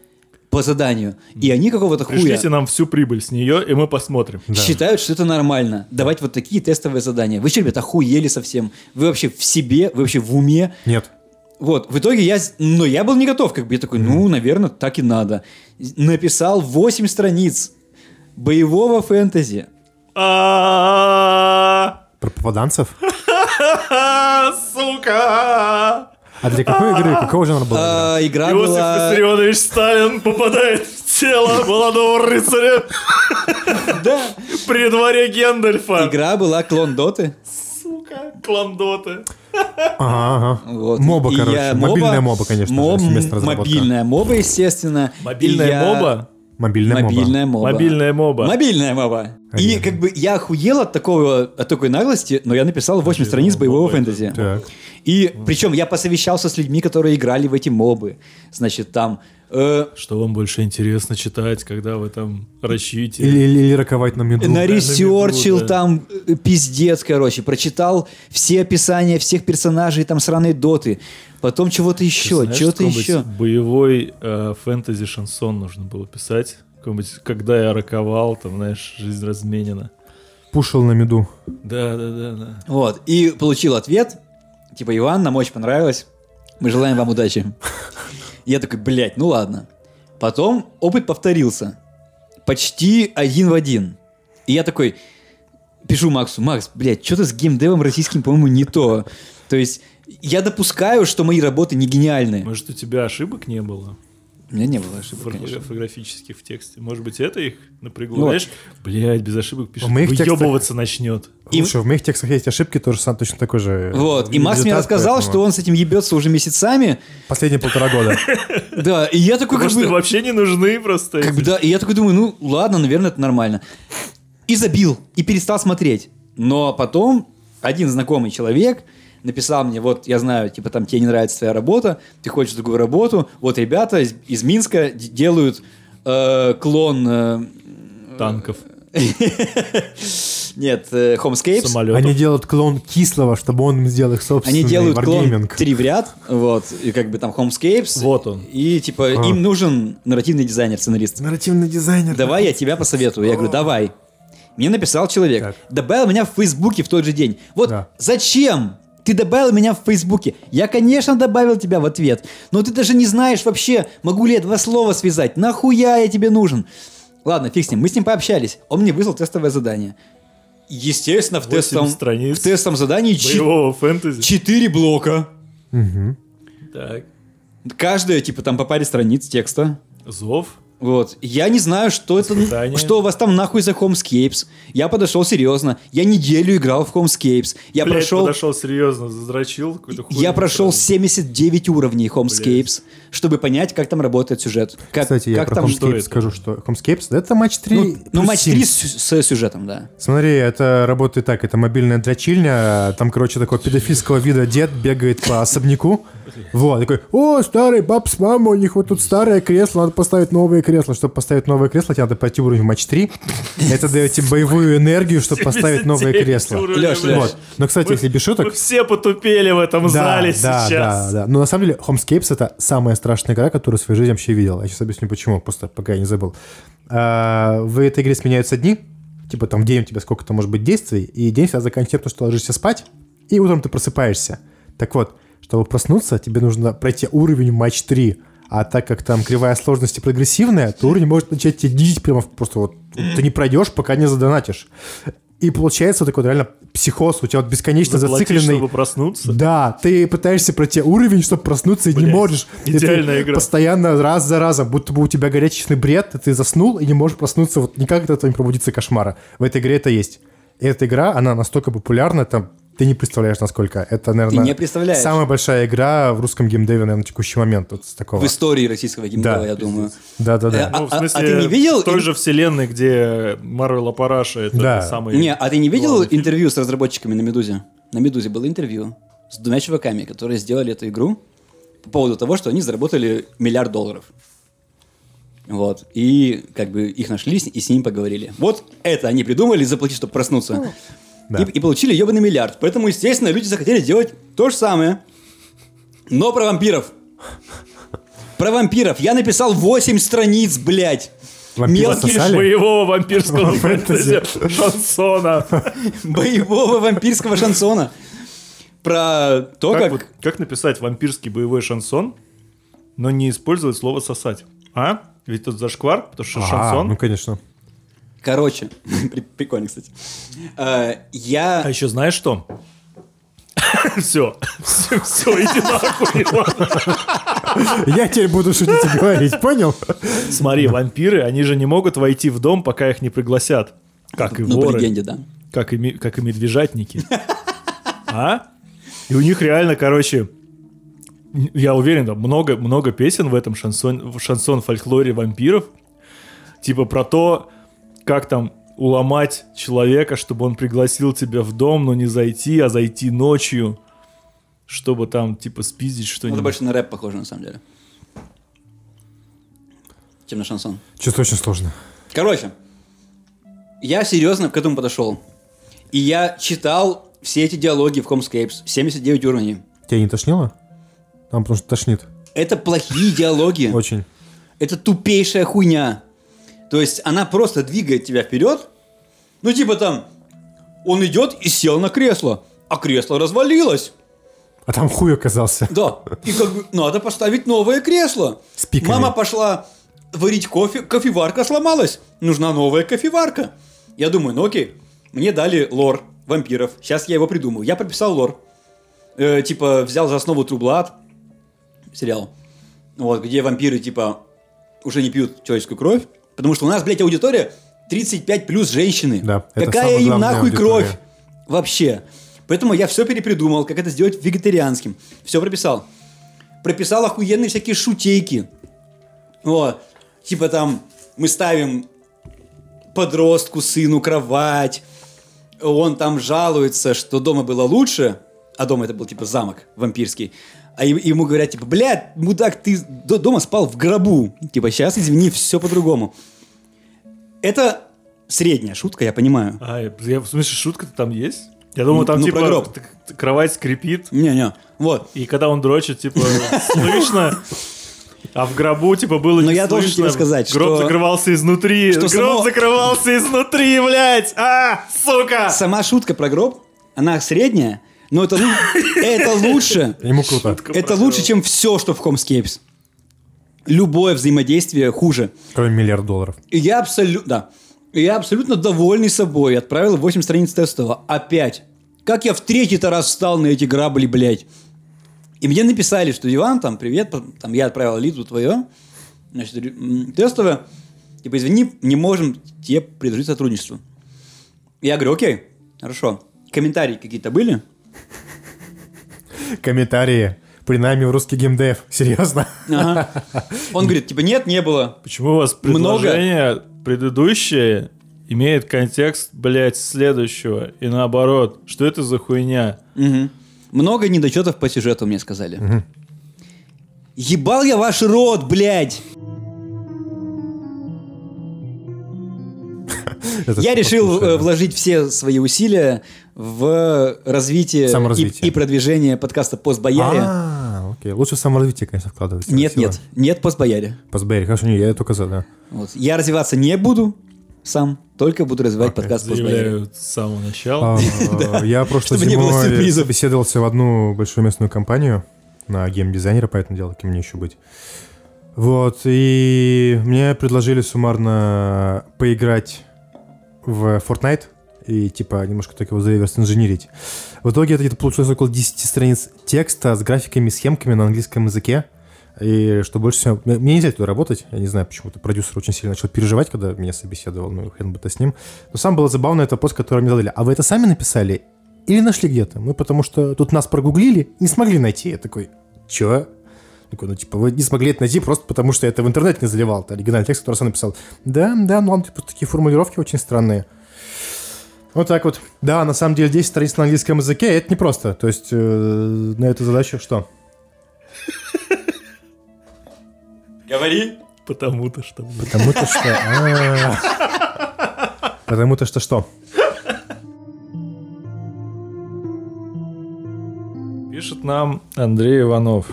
по заданию. И они какого-то хуя Пришлите нам всю прибыль с нее, и мы посмотрим. считают, что это нормально. Давать вот такие тестовые задания. Вы что, ребята, охуели совсем? Вы вообще в себе? Вы вообще в уме? Нет. Вот, в итоге я, ну, я был не готов, как бы, я такой, ну, наверное, так и надо. Написал 8 страниц боевого фэнтези. Про попаданцев? Сука! А для какой игры? Какого жанра была? А, игра Иосиф была... Виссарионович Сталин попадает в тело молодого рыцаря Да, при дворе Гендальфа. игра была клон Доты. Сука, кландоты. Ага, ага. Вот. Моба, И короче. я- Мобильная моба, конечно же, Моб- разработка. Мобильная моба, естественно. Мобильная И я- моба? Мобильная моба. Мобильная моба. Мобильная моба. Мобильная моба. И Конечно. как бы я охуел от такого, от такой наглости, но я написал 8 страниц боевого моба это- фэнтези. Так. И причем я посовещался с людьми, которые играли в эти мобы. Значит, там... э, Что вам больше интересно читать, когда вы там ращите? Или, или, или роковать на меду. наресерчил на виду, да. там э, пиздец, короче. Прочитал все описания всех персонажей там сраной доты. Потом чего-то еще, чего-то еще. Боевой э, фэнтези-шансон нужно было писать. Когда я роковал, там, знаешь, жизнь разменена. Пушил на меду. Да, да, да, да. Вот. И получил ответ. Типа, Иван, нам очень понравилось. Мы желаем вам удачи. Я такой, блядь, ну ладно. Потом опыт повторился. Почти один в один. И я такой, пишу Максу, Макс, блядь, что-то с геймдевом российским, по-моему, не то. То есть, я допускаю, что мои работы не гениальны. Может, у тебя ошибок не было? У меня не было ошибок, конечно. Орфографических в тексте. Может быть, это их напрягло? Вот. Знаешь, блядь, без ошибок пишет, В моих текстах- выебываться начнет. И- Слушай, в моих текстах есть ошибки, тоже сам точно такой же. Вот, и Макс мне рассказал, поэтому что он с этим ебется уже месяцами. Последние полтора года. Да, и я такой, бы... им вообще не нужны просто Как бы, да, и я такой думаю, ну ладно, наверное, это нормально. И забил, и перестал смотреть. Но потом один знакомый человек написал мне, вот, я знаю, типа, там, тебе не нравится твоя работа, ты хочешь другую работу, вот ребята из, из Минска делают э, клон... э, Танков, нет, э, Homescapes. самолетов. Они делают клон кислого, чтобы он им сделал их собственный Они делают клон Wargaming. 3 в ряд, вот, и как бы там Homescapes. Вот он. И, типа, А. им нужен нарративный дизайнер, сценарист. Нарративный дизайнер. Давай я тебя посоветую. Я говорю, давай. Мне написал человек. Так. Добавил меня в Фейсбуке в тот же день. Вот Да. зачем ты добавил меня в Фейсбуке? Я, конечно, добавил тебя в ответ. Но ты даже не знаешь вообще, могу ли я два слова связать. Нахуя я тебе нужен? Ладно, фиг с ним. Мы с ним пообщались. Он мне выслал тестовое задание. Естественно, в тестовом, страниц в тестовом задании Боевого фэнтези. четыре блока. Так. Каждая, типа, там по паре страниц текста. Зов. Вот. Я не знаю, что это, что у вас там нахуй за Homescapes. Я подошел серьезно. Я неделю играл в Homescapes. Я Блядь, прошел, подошел серьезно, зазрачил какой-то хуй. я прошел 79 уровней Homescapes, чтобы понять, как там работает сюжет. Как, Кстати, я как про там... что Homescapes это? скажу, что Homescapes это матч 3 Ну, ну, матч 3 с, с сюжетом, да. Смотри, это работает так, это мобильная дрочильня, там, короче, такого педофильского вида дед бегает по особняку, вот, такой, о, старый баб с мамой, у них вот тут старое кресло, надо поставить новое кресло, чтобы поставить новое кресло, тебе надо пойти уровень в матч 3, это дает тебе боевую энергию, чтобы поставить новое 79 кресло. Лёш. Вот. Но, кстати, Мы- если без Мы шуток, все потупели в этом да, зале да, сейчас. да, да. Но на самом деле Homescapes это самая страшная игра, которую в своей жизни вообще видел. Я сейчас объясню почему, просто пока я не забыл. А, в этой игре сменяются дни, типа там в день у тебя сколько-то может быть действий, и день всегда заканчивается тем, что ты ложишься спать, и утром ты просыпаешься. Так вот, чтобы проснуться, тебе нужно пройти уровень матч 3. А так как там кривая сложности прогрессивная, то уровень может начать тебя дичить прямо просто вот. Ты не пройдешь, пока не задонатишь. И получается вот такой вот реально психоз, у тебя вот бесконечно Заплатить, зацикленный... чтобы проснуться. Да, ты пытаешься пройти уровень, чтобы проснуться, и не Блядь, можешь. И ты идеальная игра. Постоянно раз за разом, будто бы у тебя горячечный бред, и ты заснул и не можешь проснуться, вот никак от этого не пробудиться кошмара. В этой игре это есть. И эта игра, она настолько популярна, там, ты не представляешь, насколько. Это, наверное, не представляешь. самая большая игра в русском геймдеве, наверное, на текущий момент. Вот такого. В истории российского геймдева, Да. я думаю. Да-да-да. А- Ну, в а- смысле, а ты не видел в той же вселенной, где Марвел Апараша, это Да. самый... Не, а ты не видел интервью с разработчиками на Медузе? На Медузе было интервью с двумя чуваками, которые сделали эту игру по поводу того, что они заработали миллиард долларов. Вот. И как бы их нашли и с ними поговорили. Вот это они придумали заплатить, чтобы проснуться. Да. И, и получили ебаный миллиард. Поэтому, естественно, люди захотели делать то же самое. Но про вампиров. Про вампиров. Я написал 8 страниц, блядь. Вампиры Мелкие сосали? Боевого вампирского фэнтези шансона. боевого вампирского шансона. Про то, Как, как... вот- как написать вампирский боевой шансон, но не использовать слово сосать? А? Ведь тут зашквар, потому что А, шансон. ну, конечно. Короче, при- прикольно, кстати. А Я... еще знаешь что? Все, все, все, иди нахуй. Я теперь буду шутить и говорить, понял? Смотри, вампиры, они же не могут войти в дом, пока их не пригласят. Как и Ну, по воры, легенде, да. как и, как и медвежатники. А? И у них реально, короче, я уверен, там много, много песен в этом шансон, в шансон фольклоре вампиров. Типа про то, как там уломать человека, чтобы он пригласил тебя в дом, но не зайти, а зайти ночью, чтобы там, типа, спиздить Ну, Это что-нибудь. больше на рэп похоже, на самом деле. Чем на шансон. Что-то очень сложно. Короче, я серьезно к этому подошел. И я читал все эти диалоги в Homescapes. 79 уровней. Тебя не тошнило? Там потому что тошнит. Это плохие диалоги. Очень. Это тупейшая хуйня. То есть она просто двигает тебя вперед. Ну, типа там, он идет и сел на кресло, а кресло развалилось. А там хуй оказался. Да. И как бы надо поставить новое кресло. С пиками. Мама пошла варить кофе, кофеварка сломалась. Нужна новая кофеварка. Я думаю, ну окей, мне дали лор вампиров. Сейчас я его придумаю. Я прописал лор. Э, типа взял за основу Blood сериал. Вот, где вампиры, типа, уже не пьют человеческую кровь. Потому что у нас, блядь, аудитория 35 плюс женщины. Да, Какая им нахуй аудитория. кровь? Вообще. Поэтому я все перепридумал, как это сделать вегетарианским. Все прописал. Прописал охуенные всякие шутейки. Вот. Типа там мы ставим подростку, сыну кровать. Он там жалуется, что дома было лучше, а дома это был типа замок вампирский, а ему говорят, типа, блядь, мудак, ты до- дома спал в гробу. Типа, сейчас, извини, все по-другому. Это средняя шутка, я понимаю. А, я, в смысле, шутка-то там есть? Я думал, там Ну, типа кровать скрипит, Не-не, вот. и когда он дрочит, типа, слышно, а в гробу, типа, было Но не я должен слышно. тебе сказать, Гроб что- закрывался изнутри, что гроб само- закрывался изнутри, блядь! А, сука! Сама шутка про гроб, она средняя, но это, это лучше. Ему круто. Это лучше, чем все, что в Homescapes. Любое взаимодействие хуже. Кроме миллиард долларов. И я абсолютно, да. И я абсолютно довольный собой. Отправил 8 страниц тестового. Опять. Как я в третий-то раз встал на эти грабли, блядь. И мне написали, что Иван, там, привет, там, я отправил Лизу твое, значит, тестовое. Типа, извини, не можем тебе предложить сотрудничество. Я говорю, окей, хорошо. Комментарии какие-то были? Комментарии. При нами в русский геймдев. Серьезно? Ага. Он говорит, типа, нет, не было. Почему у вас Много? предложение предыдущее имеет контекст, блядь, следующего, и наоборот? Что это за хуйня? Мгм. Много недочетов по сюжету мне сказали. Ебал я ваш рот, блядь! Я решил э, вложить все свои усилия в развитие и, продвижение подкаста «Постбояре». А, окей. Лучше в саморазвитие, конечно, вкладывать. Нет, нет, нет «Постбояре». Постбери, хорошо, не, я только за, да. Вот. Я развиваться не буду сам, только буду развивать Окей, подкаст «Постбояре». Заявляю с самого начала. А, Я было зимой сюрпризов. собеседовался в одну большую местную компанию на геймдизайнера, поэтому дело, кем мне еще быть. Вот, и мне предложили суммарно поиграть в Fortnite и, типа, немножко так его зареверс инженерить. В итоге это где-то получилось около 10 страниц текста с графиками, схемками на английском языке. И что больше всего... Мне нельзя туда работать. Я не знаю, почему-то продюсер очень сильно начал переживать, когда меня собеседовал. Ну, хрен бы то с ним. Но сам было забавно, это пост, который мне задали. А вы это сами написали? Или нашли где-то? Мы потому что тут нас прогуглили, не смогли найти. Я такой, чё? Такой, ну, типа, вы не смогли это найти просто потому, что я это в интернет не заливал. Это оригинальный текст, который сам написал. Да, да, ну, ладно, типа, такие формулировки очень странные. Вот так вот. Да, на самом деле 10 страниц на английском языке, это непросто. То есть э, на эту задачу что? Говори. Потому-то что... Потому-то что... а, Потому-то что что? Пишет нам Андрей Иванов.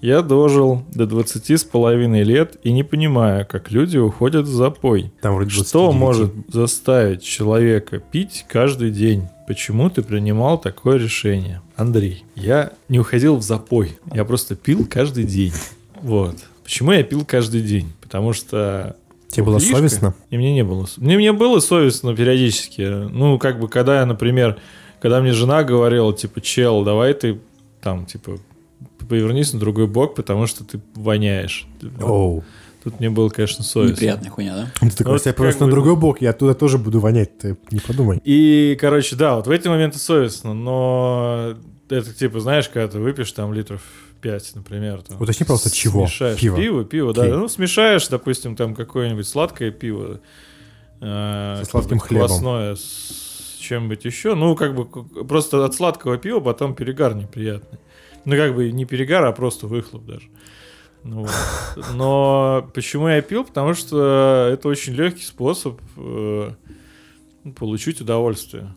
Я дожил до 20 с половиной лет и не понимаю, как люди уходят в запой. Там вроде Что 29. может заставить человека пить каждый день? Почему ты принимал такое решение? Андрей, я не уходил в запой. Я просто пил каждый день. Вот. Почему я пил каждый день? Потому что... Тебе было пухлишка, совестно? И мне не было. Мне, мне было совестно периодически. Ну, как бы, когда я, например, когда мне жена говорила, типа, чел, давай ты там, типа, повернись на другой бок, потому что ты воняешь. Оу. Тут мне было, конечно, совестно. Неприятная хуйня, да? Ты такой, Вот если я как повернусь на бы- другой бок, я оттуда тоже буду вонять, ты не подумай. И, короче, да, вот в эти моменты совестно, но это типа, знаешь, когда ты выпьешь там литров 5, например. Там, Уточни, пожалуйста, чего? Смешаешь Пиво. пиво, пиво, да. Ну, смешаешь, допустим, там какое-нибудь сладкое пиво. э, Со сладким хлебом. Квасное с чем-нибудь еще. Ну, как бы просто от сладкого пива потом перегар неприятный. Ну, как бы не перегар, а просто выхлоп даже. Ну. Но почему я пил? Потому что это очень легкий способ э, получить удовольствие.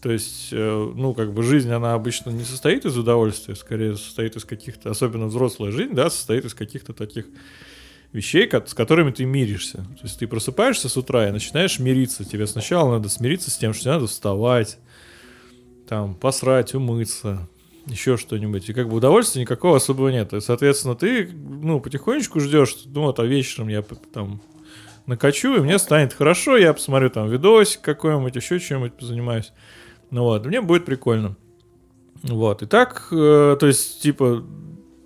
То есть, э, ну, как бы жизнь, она обычно не состоит из удовольствия, скорее состоит из каких-то, особенно взрослая жизнь, да, состоит из каких-то таких вещей, с которыми ты миришься. То есть ты просыпаешься с утра и начинаешь мириться. Тебе сначала надо смириться с тем, что тебе надо вставать, там, посрать, умыться, еще что-нибудь. И как бы удовольствия никакого особого нет. И, соответственно, ты, ну, потихонечку ждешь, ну, вот, а вечером я там накачу, и мне станет хорошо, я посмотрю там видосик какой-нибудь, еще чем-нибудь позанимаюсь. Ну вот, мне будет прикольно. Вот, и так, э, то есть, типа,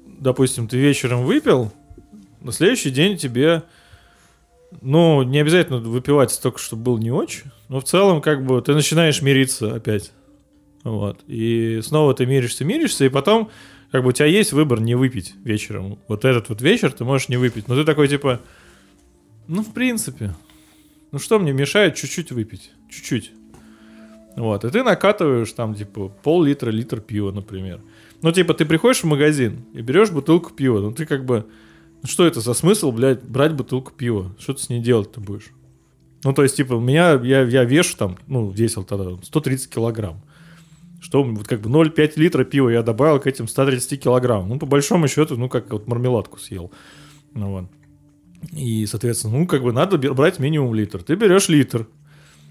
допустим, ты вечером выпил, на следующий день тебе, ну, не обязательно выпивать столько, чтобы был не очень, но в целом, как бы, ты начинаешь мириться опять. Вот, и снова ты миришься, миришься, и потом, как бы, у тебя есть выбор не выпить вечером. Вот этот вот вечер ты можешь не выпить, но ты такой, типа, ну, в принципе, ну, что мне мешает чуть-чуть выпить? Чуть-чуть. Вот, и ты накатываешь там, типа, пол-литра, литр пива, например. Ну, типа, ты приходишь в магазин и берешь бутылку пива, ну, ты как бы... Ну, что это за смысл, блядь, брать бутылку пива? Что ты с ней делать-то будешь? Ну, то есть, типа, меня, я, я вешу там, ну, весил тогда 130 килограмм. Что, вот как бы 0,5 литра пива я добавил к этим 130 килограмм. Ну, по большому счету, ну, как вот мармеладку съел. Ну, вот. И, соответственно, ну, как бы надо брать минимум литр. Ты берешь литр.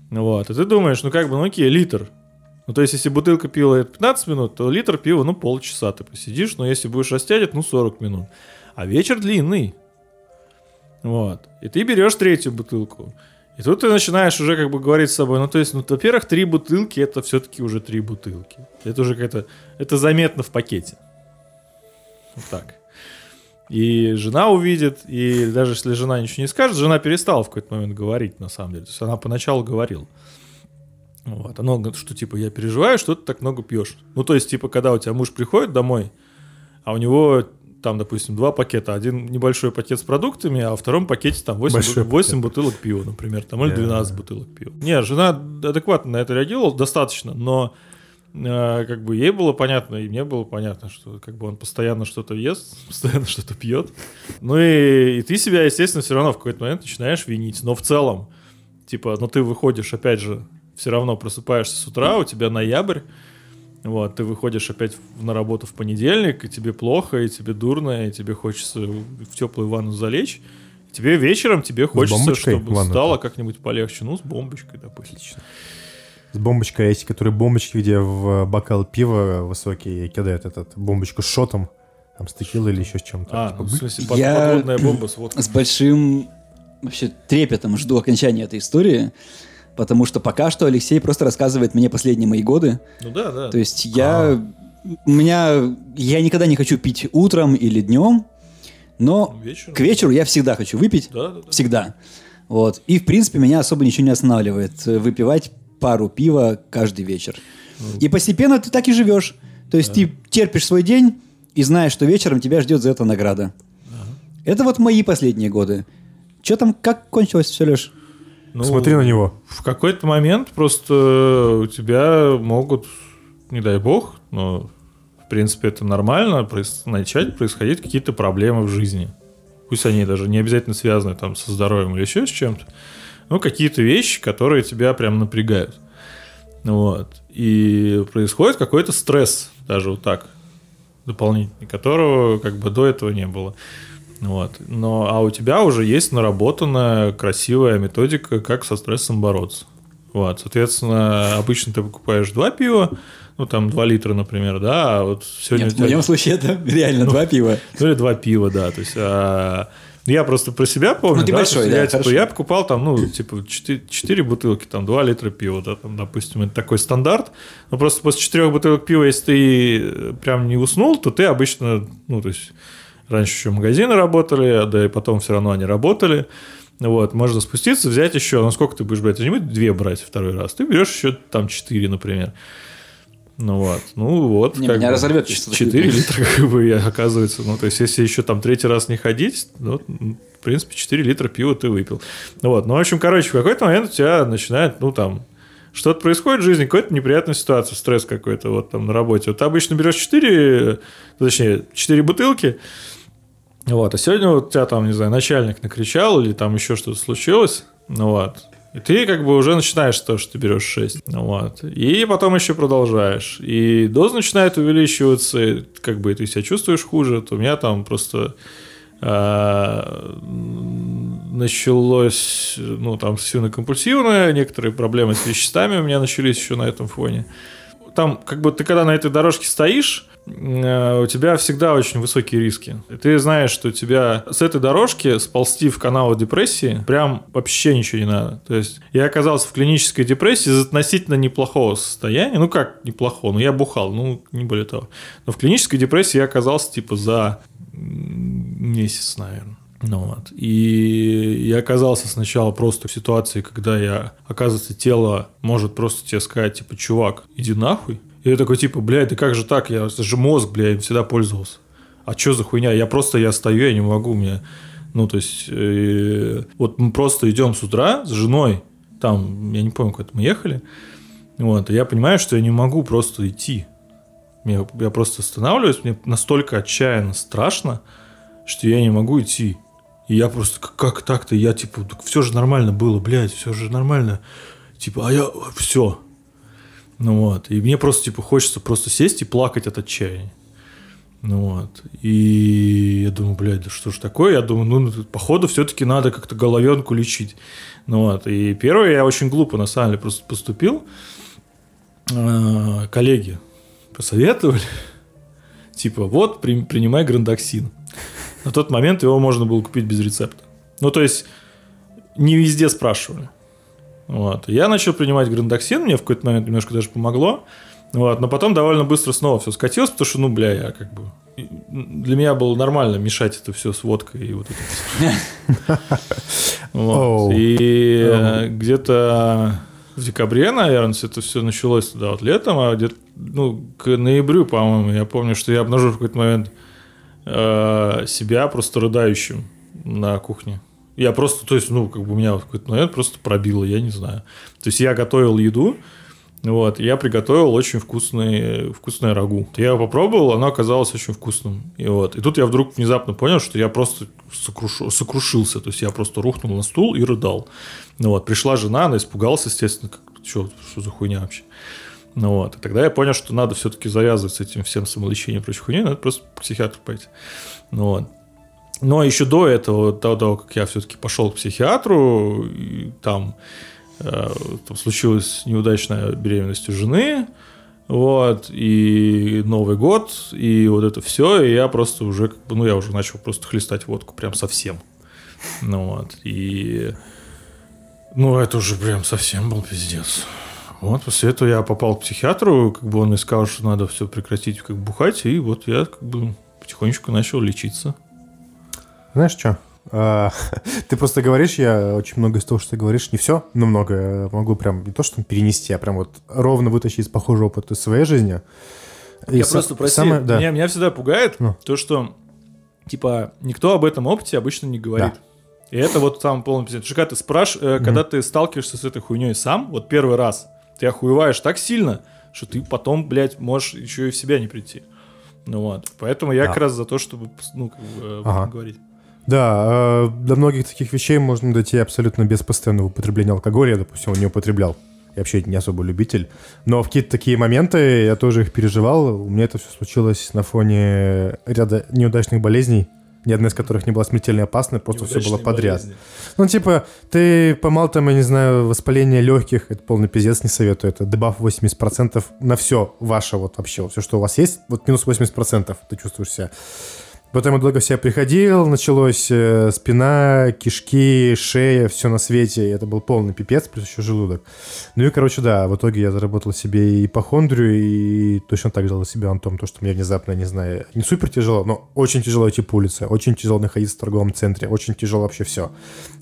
Вот. И ты думаешь, ну, как бы, ну, окей, литр. Ну, то есть, если бутылка пива это 15 минут, то литр пива, ну, полчаса ты посидишь. Но если будешь растягивать, ну, 40 минут. А вечер длинный. Вот. И ты берешь третью бутылку. И тут ты начинаешь уже как бы говорить с собой, ну то есть, ну, во-первых, три бутылки это все-таки уже три бутылки. Это уже какая-то, это заметно в пакете. Вот так. И жена увидит, и даже если жена ничего не скажет, жена перестала в какой-то момент говорить, на самом деле. То есть она поначалу говорила. Вот, она что типа я переживаю, что ты так много пьешь. Ну, то есть, типа, когда у тебя муж приходит домой, а у него там, допустим, два пакета. Один небольшой пакет с продуктами, а во втором пакете там 8, Большой 8 пакет. бутылок пива, например, там, или Да. 12 бутылок пива. Не, жена адекватно на это реагировала достаточно, но э, как бы ей было понятно, и мне было понятно, что как бы он постоянно что-то ест, постоянно что-то пьет. Ну и, и ты себя, естественно, все равно в какой-то момент начинаешь винить. Но в целом, типа, ну ты выходишь, опять же, все равно просыпаешься с утра, у тебя ноябрь, вот, ты выходишь опять на работу в понедельник, и тебе плохо, и тебе дурно, и тебе хочется в теплую ванну залечь. Тебе вечером тебе хочется, чтобы ванну-то? стало как-нибудь полегче. Ну, с бомбочкой, допустим. С бомбочкой, а эти, которые бомбочки, где в бокал пива высокий кидают этот бомбочку с шотом, там с текилой или еще с чем-то. А, Типа, ну, в смысле, под- Я- подводная бомба с водкой. С большим вообще трепетом жду окончания этой истории, потому что пока что Алексей просто рассказывает мне последние мои годы. Ну да, да. То есть я... У меня... Я никогда не хочу пить утром или днем, но Вечером. к вечеру я всегда хочу выпить. Да, да, да. Всегда. Вот. И, в принципе, меня особо ничего не останавливает э, выпивать пару пива каждый вечер. И постепенно ты так и живешь. То есть ты терпишь свой день и знаешь, что вечером тебя ждет за это награда. Это вот мои последние годы. Че там, как кончилось все, Леш? Ну, Смотри на него. В какой-то момент просто у тебя могут, не дай бог, но в принципе это нормально, проис- начать происходить какие-то проблемы в жизни. Пусть они даже не обязательно связаны там со здоровьем или еще с чем-то. Ну, какие-то вещи, которые тебя прям напрягают. Вот. И происходит какой-то стресс, даже вот так, дополнительный, которого как бы до этого не было. Вот. Но, а у тебя уже есть наработанная красивая методика, как со стрессом бороться. Вот, соответственно, обычно ты покупаешь два пива, ну там 2 литра, например, да, а вот сегодня Нет, у в тебя... моем случае это реально два пива. Ну или два пива, да. То есть а, я просто про себя помню. Ну, ты да, большой, да, я, типа, я покупал там, ну, типа, 4, бутылки, там, 2 литра пива, да, там, допустим, это такой стандарт. Но просто после 4 бутылок пива, если ты прям не уснул, то ты обычно, ну, то есть раньше еще магазины работали, да и потом все равно они работали. Вот, можно спуститься, взять еще, ну сколько ты будешь брать? Ты не будешь две брать второй раз, ты берешь еще там 4, например. Ну вот, ну вот. Не, меня бы, разорвет, если 4 такое. литра, как бы, я, оказывается. Ну, то есть, если еще там третий раз не ходить, ну, в принципе, 4 литра пива ты выпил. Вот, ну, в общем, короче, в какой-то момент у тебя начинает, ну, там, что-то происходит в жизни, какая-то неприятная ситуация, стресс какой-то вот там на работе. Вот ты обычно берешь 4, точнее, 4 бутылки, вот, а сегодня вот тебя там, не знаю, начальник накричал или там еще что-то случилось, ну вот, и ты как бы уже начинаешь того, что ты берешь 6. Ну вот. И потом еще продолжаешь. И доза начинает увеличиваться, и как бы ты себя чувствуешь хуже, то у меня там просто а, началось, ну, там, сильно-компульсивное, некоторые проблемы с веществами у меня начались еще на этом фоне. Там, как бы, ты когда на этой дорожке стоишь, у тебя всегда очень высокие риски. Ты знаешь, что у тебя с этой дорожки сползти в канал депрессии прям вообще ничего не надо. То есть я оказался в клинической депрессии из относительно неплохого состояния. Ну как неплохого? Ну я бухал, ну не более того. Но в клинической депрессии я оказался типа за месяц, наверное. Ну вот. И я оказался сначала просто в ситуации, когда я, оказывается, тело может просто тебе сказать, типа, чувак, иди нахуй. Я такой, типа, блядь, да как же так? Я это же мозг, блядь, им всегда пользовался. А что за хуйня? Я просто, я стою, я не могу, мне... Ну, то есть, э, вот мы просто идем с утра с женой, там, я не помню, куда мы ехали, Вот, и я понимаю, что я не могу просто идти. Я, я просто останавливаюсь, мне настолько отчаянно страшно, что я не могу идти. И я просто, как, как так-то? Я типа, так все же нормально было, блядь, все же нормально. Типа, а я, все. Ну вот, и мне просто, типа, хочется просто сесть и плакать от отчаяния. Ну вот. И я думаю, блядь, да что ж такое? Я думаю, ну, походу, все-таки надо как-то головенку лечить. Ну вот. И первое, я очень глупо, на самом деле, просто поступил. А, коллеги посоветовали, типа, вот, при, принимай грандоксин. На тот момент его можно было купить без рецепта. Ну, то есть, не везде спрашивали. Вот. Я начал принимать грандоксин, мне в какой-то момент немножко даже помогло. Вот, но потом довольно быстро снова все скатилось, потому что, ну, бля, я как бы... Для меня было нормально мешать это все с водкой и вот это. И где-то в декабре, наверное, это все началось тогда вот летом, а где-то, ну, к ноябрю, по-моему, я помню, что я обнаружил в какой-то момент э, себя просто рыдающим на кухне. Я просто, то есть, ну, как бы у меня в какой-то момент просто пробило, я не знаю. То есть я готовил еду, вот, я приготовил очень вкусный, вкусное рагу. Я его попробовал, оно оказалось очень вкусным. И, вот, и тут я вдруг внезапно понял, что я просто сокруш... сокрушился. То есть я просто рухнул на стул и рыдал. Ну, вот, пришла жена, она испугалась, естественно, как, что, что за хуйня вообще. Ну, вот. И тогда я понял, что надо все-таки завязывать с этим всем самолечением и прочей хуйней, надо просто к психиатру пойти. Ну, вот. Но еще до этого, до того, как я все-таки пошел к психиатру, и там Э, там случилась неудачная беременность у жены, вот, и Новый год, и вот это все, и я просто уже, как бы, ну, я уже начал просто хлестать водку прям совсем. Ну вот, и... Ну, это уже прям совсем был пиздец. Вот, после этого я попал к психиатру, как бы он мне сказал, что надо все прекратить как бухать, и вот я как бы потихонечку начал лечиться. Знаешь что? А, ты просто говоришь, я очень много из того, что ты говоришь, не все, но много могу прям не то, что перенести, а прям вот ровно вытащить из похожего опыта своей жизни. Я И просто, прости, самое, да. меня, меня всегда пугает ну. то, что, типа, никто об этом опыте обычно не говорит. Да. И это вот самый полный пиздец. Когда ты спрашиваешь, mm-hmm. когда ты сталкиваешься с этой хуйней сам, вот первый раз, ты охуеваешь так сильно, что ты потом, блядь, можешь еще и в себя не прийти. Ну вот. Поэтому я да. как раз за то, чтобы, ну, как бы, ага. говорить. Да, э, до многих таких вещей можно дойти абсолютно без постоянного употребления алкоголя. Я, допустим, не употреблял. Я вообще не особо любитель. Но в какие-то такие моменты я тоже их переживал. У меня это все случилось на фоне ряда неудачных болезней, ни одна из которых не была смертельно опасной, просто все было подряд. Болезни. Ну, типа, ты помал там, я не знаю, воспаление легких, это полный пиздец, не советую. Это дебаф 80% на все ваше вот вообще, все, что у вас есть, вот минус 80% ты чувствуешь себя. Потом я долго себя приходил, началось э, спина, кишки, шея, все на свете. И это был полный пипец, плюс еще желудок. Ну и, короче, да, в итоге я заработал себе ипохондрию, и точно так же себе антом, то, что мне внезапно, не знаю, не супер тяжело, но очень тяжело идти по улице, очень тяжело находиться в торговом центре, очень тяжело вообще все.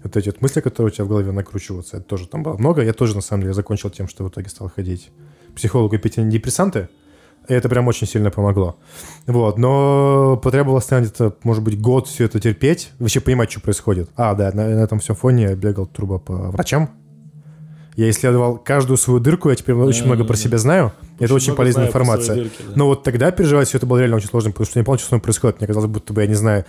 Вот эти вот мысли, которые у тебя в голове накручиваются, это тоже там было много. Я тоже, на самом деле, закончил тем, что в итоге стал ходить психологу пить антидепрессанты, и это прям очень сильно помогло. Вот, но потребовалось где-то, может быть, год все это терпеть, вообще понимать, что происходит. А, да, на, на этом всем фоне я бегал турбо по врачам. Я исследовал каждую свою дырку, я теперь да, очень много да, про да. себя знаю. Очень это очень полезная информация. Дырки, да. Но вот тогда переживать все это было реально очень сложно, потому что я не понял, что с мной происходит. Мне казалось, будто бы, я не знаю,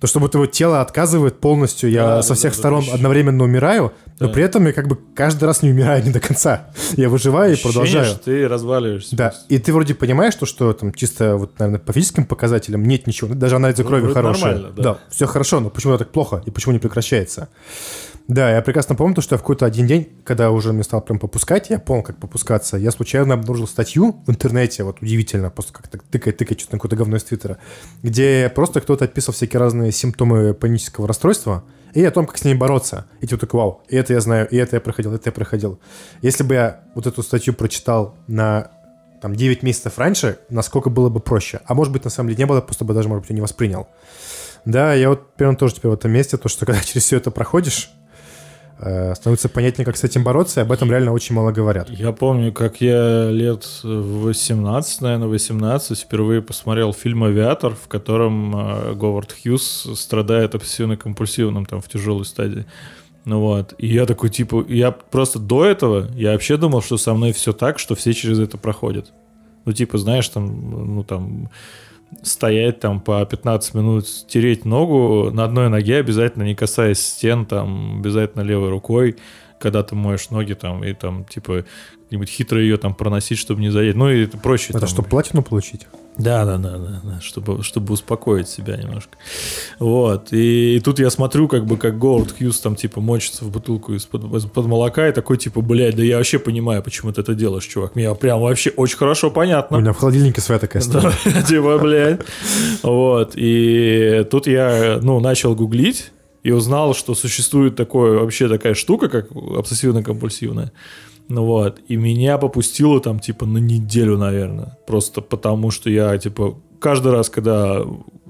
то, что будто вот тело отказывает полностью, я да, со всех да, сторон да, одновременно умираю, да. но при этом я как бы каждый раз не умираю не до конца. Я выживаю Ощущение, и продолжаю. что ты разваливаешься. Да, и ты вроде понимаешь, что, что там чисто вот, наверное, по физическим показателям нет ничего, даже анализы ну, крови хорошие. Да. да, все хорошо, но почему так плохо и почему не прекращается? Да, я прекрасно помню, то, что я в какой-то один день, когда уже мне стал прям попускать, я понял, как попускаться, я случайно обнаружил статью в интернете, вот удивительно, просто как-то тыкать-тыкать что-то какое-то говно из Твиттера, где просто кто-то описывал всякие разные симптомы панического расстройства и о том, как с ней бороться. И типа такой, вау, и это я знаю, и это я проходил, это я проходил. Если бы я вот эту статью прочитал на там 9 месяцев раньше, насколько было бы проще. А может быть, на самом деле не было, просто бы даже, может быть, не воспринял. Да, я вот примерно тоже теперь в этом месте, то, что когда через все это проходишь, становится понятнее, как с этим бороться, и об этом реально очень мало говорят. Я помню, как я лет 18, наверное, 18, впервые посмотрел фильм «Авиатор», в котором э, Говард Хьюз страдает обсессивно-компульсивным там в тяжелой стадии. Ну вот. И я такой, типа, я просто до этого, я вообще думал, что со мной все так, что все через это проходят. Ну, типа, знаешь, там, ну, там, стоять там по 15 минут, тереть ногу на одной ноге, обязательно не касаясь стен, там, обязательно левой рукой, когда ты моешь ноги там, и там, типа, как-нибудь хитро ее там проносить, чтобы не заедать. Ну, и это проще. Это там, чтобы платину получить? Да, да, да, да, да, чтобы, чтобы успокоить себя немножко. Вот. И, и тут я смотрю, как бы, как Говард Хьюз там, типа, мочится в бутылку из-под, из-под молока, и такой, типа, блядь, да я вообще понимаю, почему ты это делаешь, чувак. Мне прям вообще очень хорошо У понятно. меня в холодильнике своя такая стоит. Да, Типа, блядь. Вот. И тут я, ну, начал гуглить и узнал, что существует такое, вообще такая штука, как обсессивно-компульсивная. Ну вот. И меня попустило там, типа, на неделю, наверное. Просто потому, что я, типа, каждый раз, когда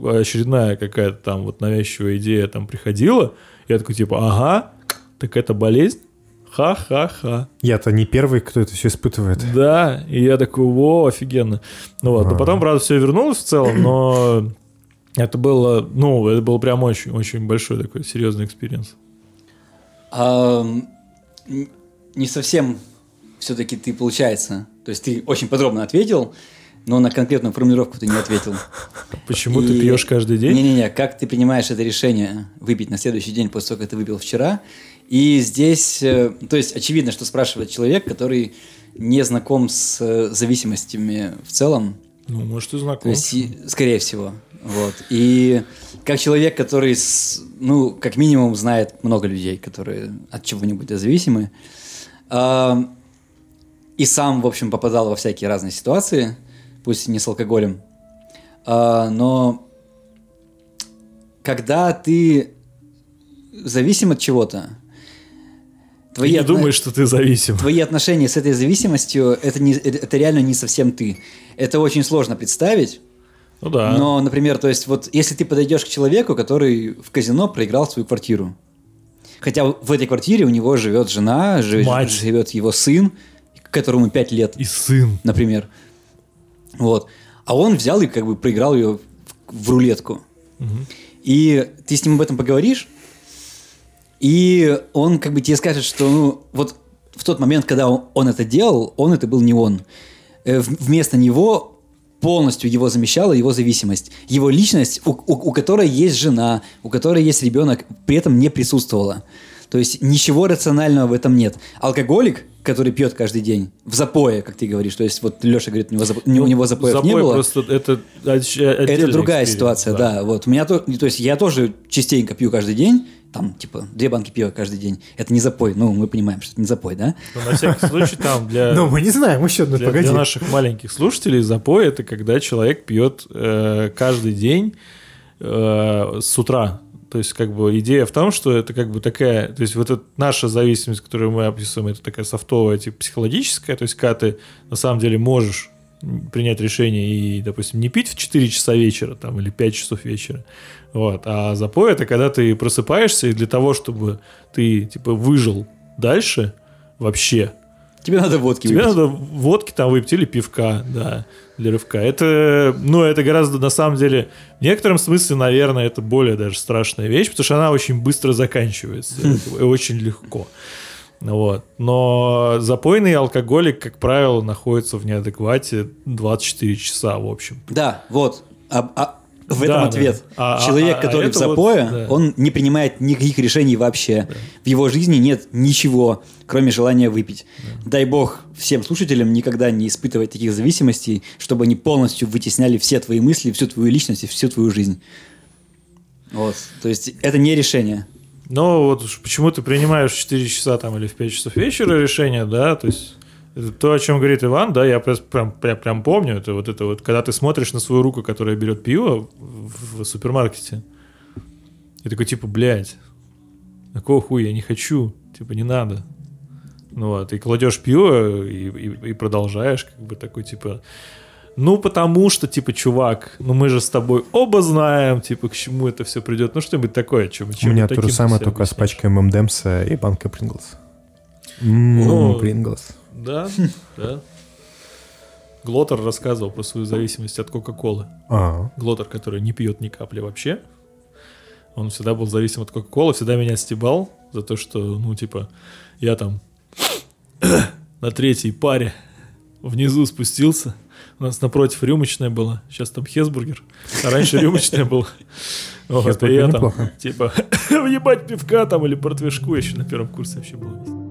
очередная какая-то там вот навязчивая идея там приходила, я такой, типа, ага, так это болезнь? Ха-ха-ха. Я-то не первый, кто это все испытывает. Да, и я такой, во, офигенно. Ну вот, но А. потом, правда, все вернулось в целом, но это было, ну, это был прям очень-очень большой такой серьезный experience. Не совсем все-таки ты, получается. То есть ты очень подробно ответил, но на конкретную формулировку ты не ответил. Почему ты И- пьешь каждый день? Не-не-не, как ты принимаешь это решение выпить на следующий день после того, как ты выпил вчера? И здесь, э, то есть очевидно, что спрашивает человек, который не знаком с э, зависимостями в целом, Ну, может, и то знаком. есть, и- скорее всего. Вот. И как человек, который, ну, как минимум, знает много людей, которые от чего-нибудь зависимы, и сам, в общем, попадал во всякие разные ситуации, пусть и не с алкоголем, а, но когда ты зависим от чего-то, Ты не отно- думаешь, что ты зависим. твои отношения с этой зависимостью, это, не, это это реально не совсем ты. Это очень сложно представить. Ну да. Но, например, то есть вот если ты подойдешь к человеку, который в казино проиграл свою квартиру, хотя в этой квартире у него живет жена, живет, Мать. живет его сын, которому 5 лет, И сын. например. Вот. А он взял и как бы проиграл ее в, в рулетку. И ты с ним об этом поговоришь, и он как бы тебе скажет, что ну вот в тот момент, когда он, он это делал, он это был не он. Э, вместо него полностью его замещала его зависимость. Его личность, у, у- у которой есть жена, у которой есть ребенок, при этом не присутствовала. То есть ничего рационального в этом нет. Алкоголик, который пьет каждый день, в запое, как ты говоришь, то есть вот Леша говорит, у него, зап- у него запоев Запой не было. просто это Это другая ситуация, да. Вот у меня то, то есть я тоже частенько пью каждый день, там типа две банки пива каждый день. Это не запой, ну мы понимаем, что это не запой, да? Но на всякий случай там для, Ну, мы не знаем, еще, ну, погоди. для наших маленьких слушателей запой это когда человек пьет э, каждый день э, с утра. То есть, как бы идея в том, что это как бы такая, то есть вот эта наша зависимость, которую мы описываем, это такая софтовая, типа психологическая, то есть когда ты на самом деле можешь принять решение и, допустим, не пить в 4 часа вечера там, или 5 часов вечера. Вот. А запой это когда ты просыпаешься, и для того, чтобы ты типа выжил дальше вообще, Тебе надо водки Тебе выпить. надо водки там выпить или пивка, да, для рывка. Это, ну, это гораздо, на самом деле, в некотором смысле, наверное, это более даже страшная вещь, потому что она очень быстро заканчивается и очень легко. Вот. Но запойный алкоголик, как правило, находится в неадеквате 24 часа, в общем. Да, вот. А- а в Да, этом да. ответ. А- а- Человек, а который в это вот, запое, да. он не принимает никаких решений вообще. В его жизни нет ничего, кроме желания выпить. Дай бог всем слушателям никогда не испытывать таких зависимостей, чтобы они полностью вытесняли все твои мысли, всю твою личность и всю твою жизнь. Вот. То есть это не решение. Но вот уж почему ты принимаешь в 4 часа там или в 5 часов вечера решение, да, то есть это то, о чем говорит Иван, да, я прям, прям, прям, помню, это вот это вот, когда ты смотришь на свою руку, которая берет пиво в, в супермаркете, и такой типа, блядь, какого хуя, я не хочу, типа, не надо. Ну вот, и кладешь пиво и, и- и продолжаешь, как бы такой, типа, ну, потому что, типа, чувак, ну мы же с тобой оба знаем, типа, к чему это все придет. Ну, что-нибудь такое, чем, У меня то же самое, только с пачкой ММДМСа и банкой Принглс. Ну, Принглс. Да, да. Глотер рассказывал про свою зависимость от Кока-Колы. А, Глотер, который не пьет ни капли вообще. Он всегда был зависим от Кока-Колы, всегда меня стебал за то, что, ну, типа, я там на третьей паре внизу спустился. У нас напротив рюмочная была. Сейчас там Хесбургер. А раньше рюмочная была. Вот, и я там, типа, въебать пивка там или портвишку. Я еще на первом курсе вообще был.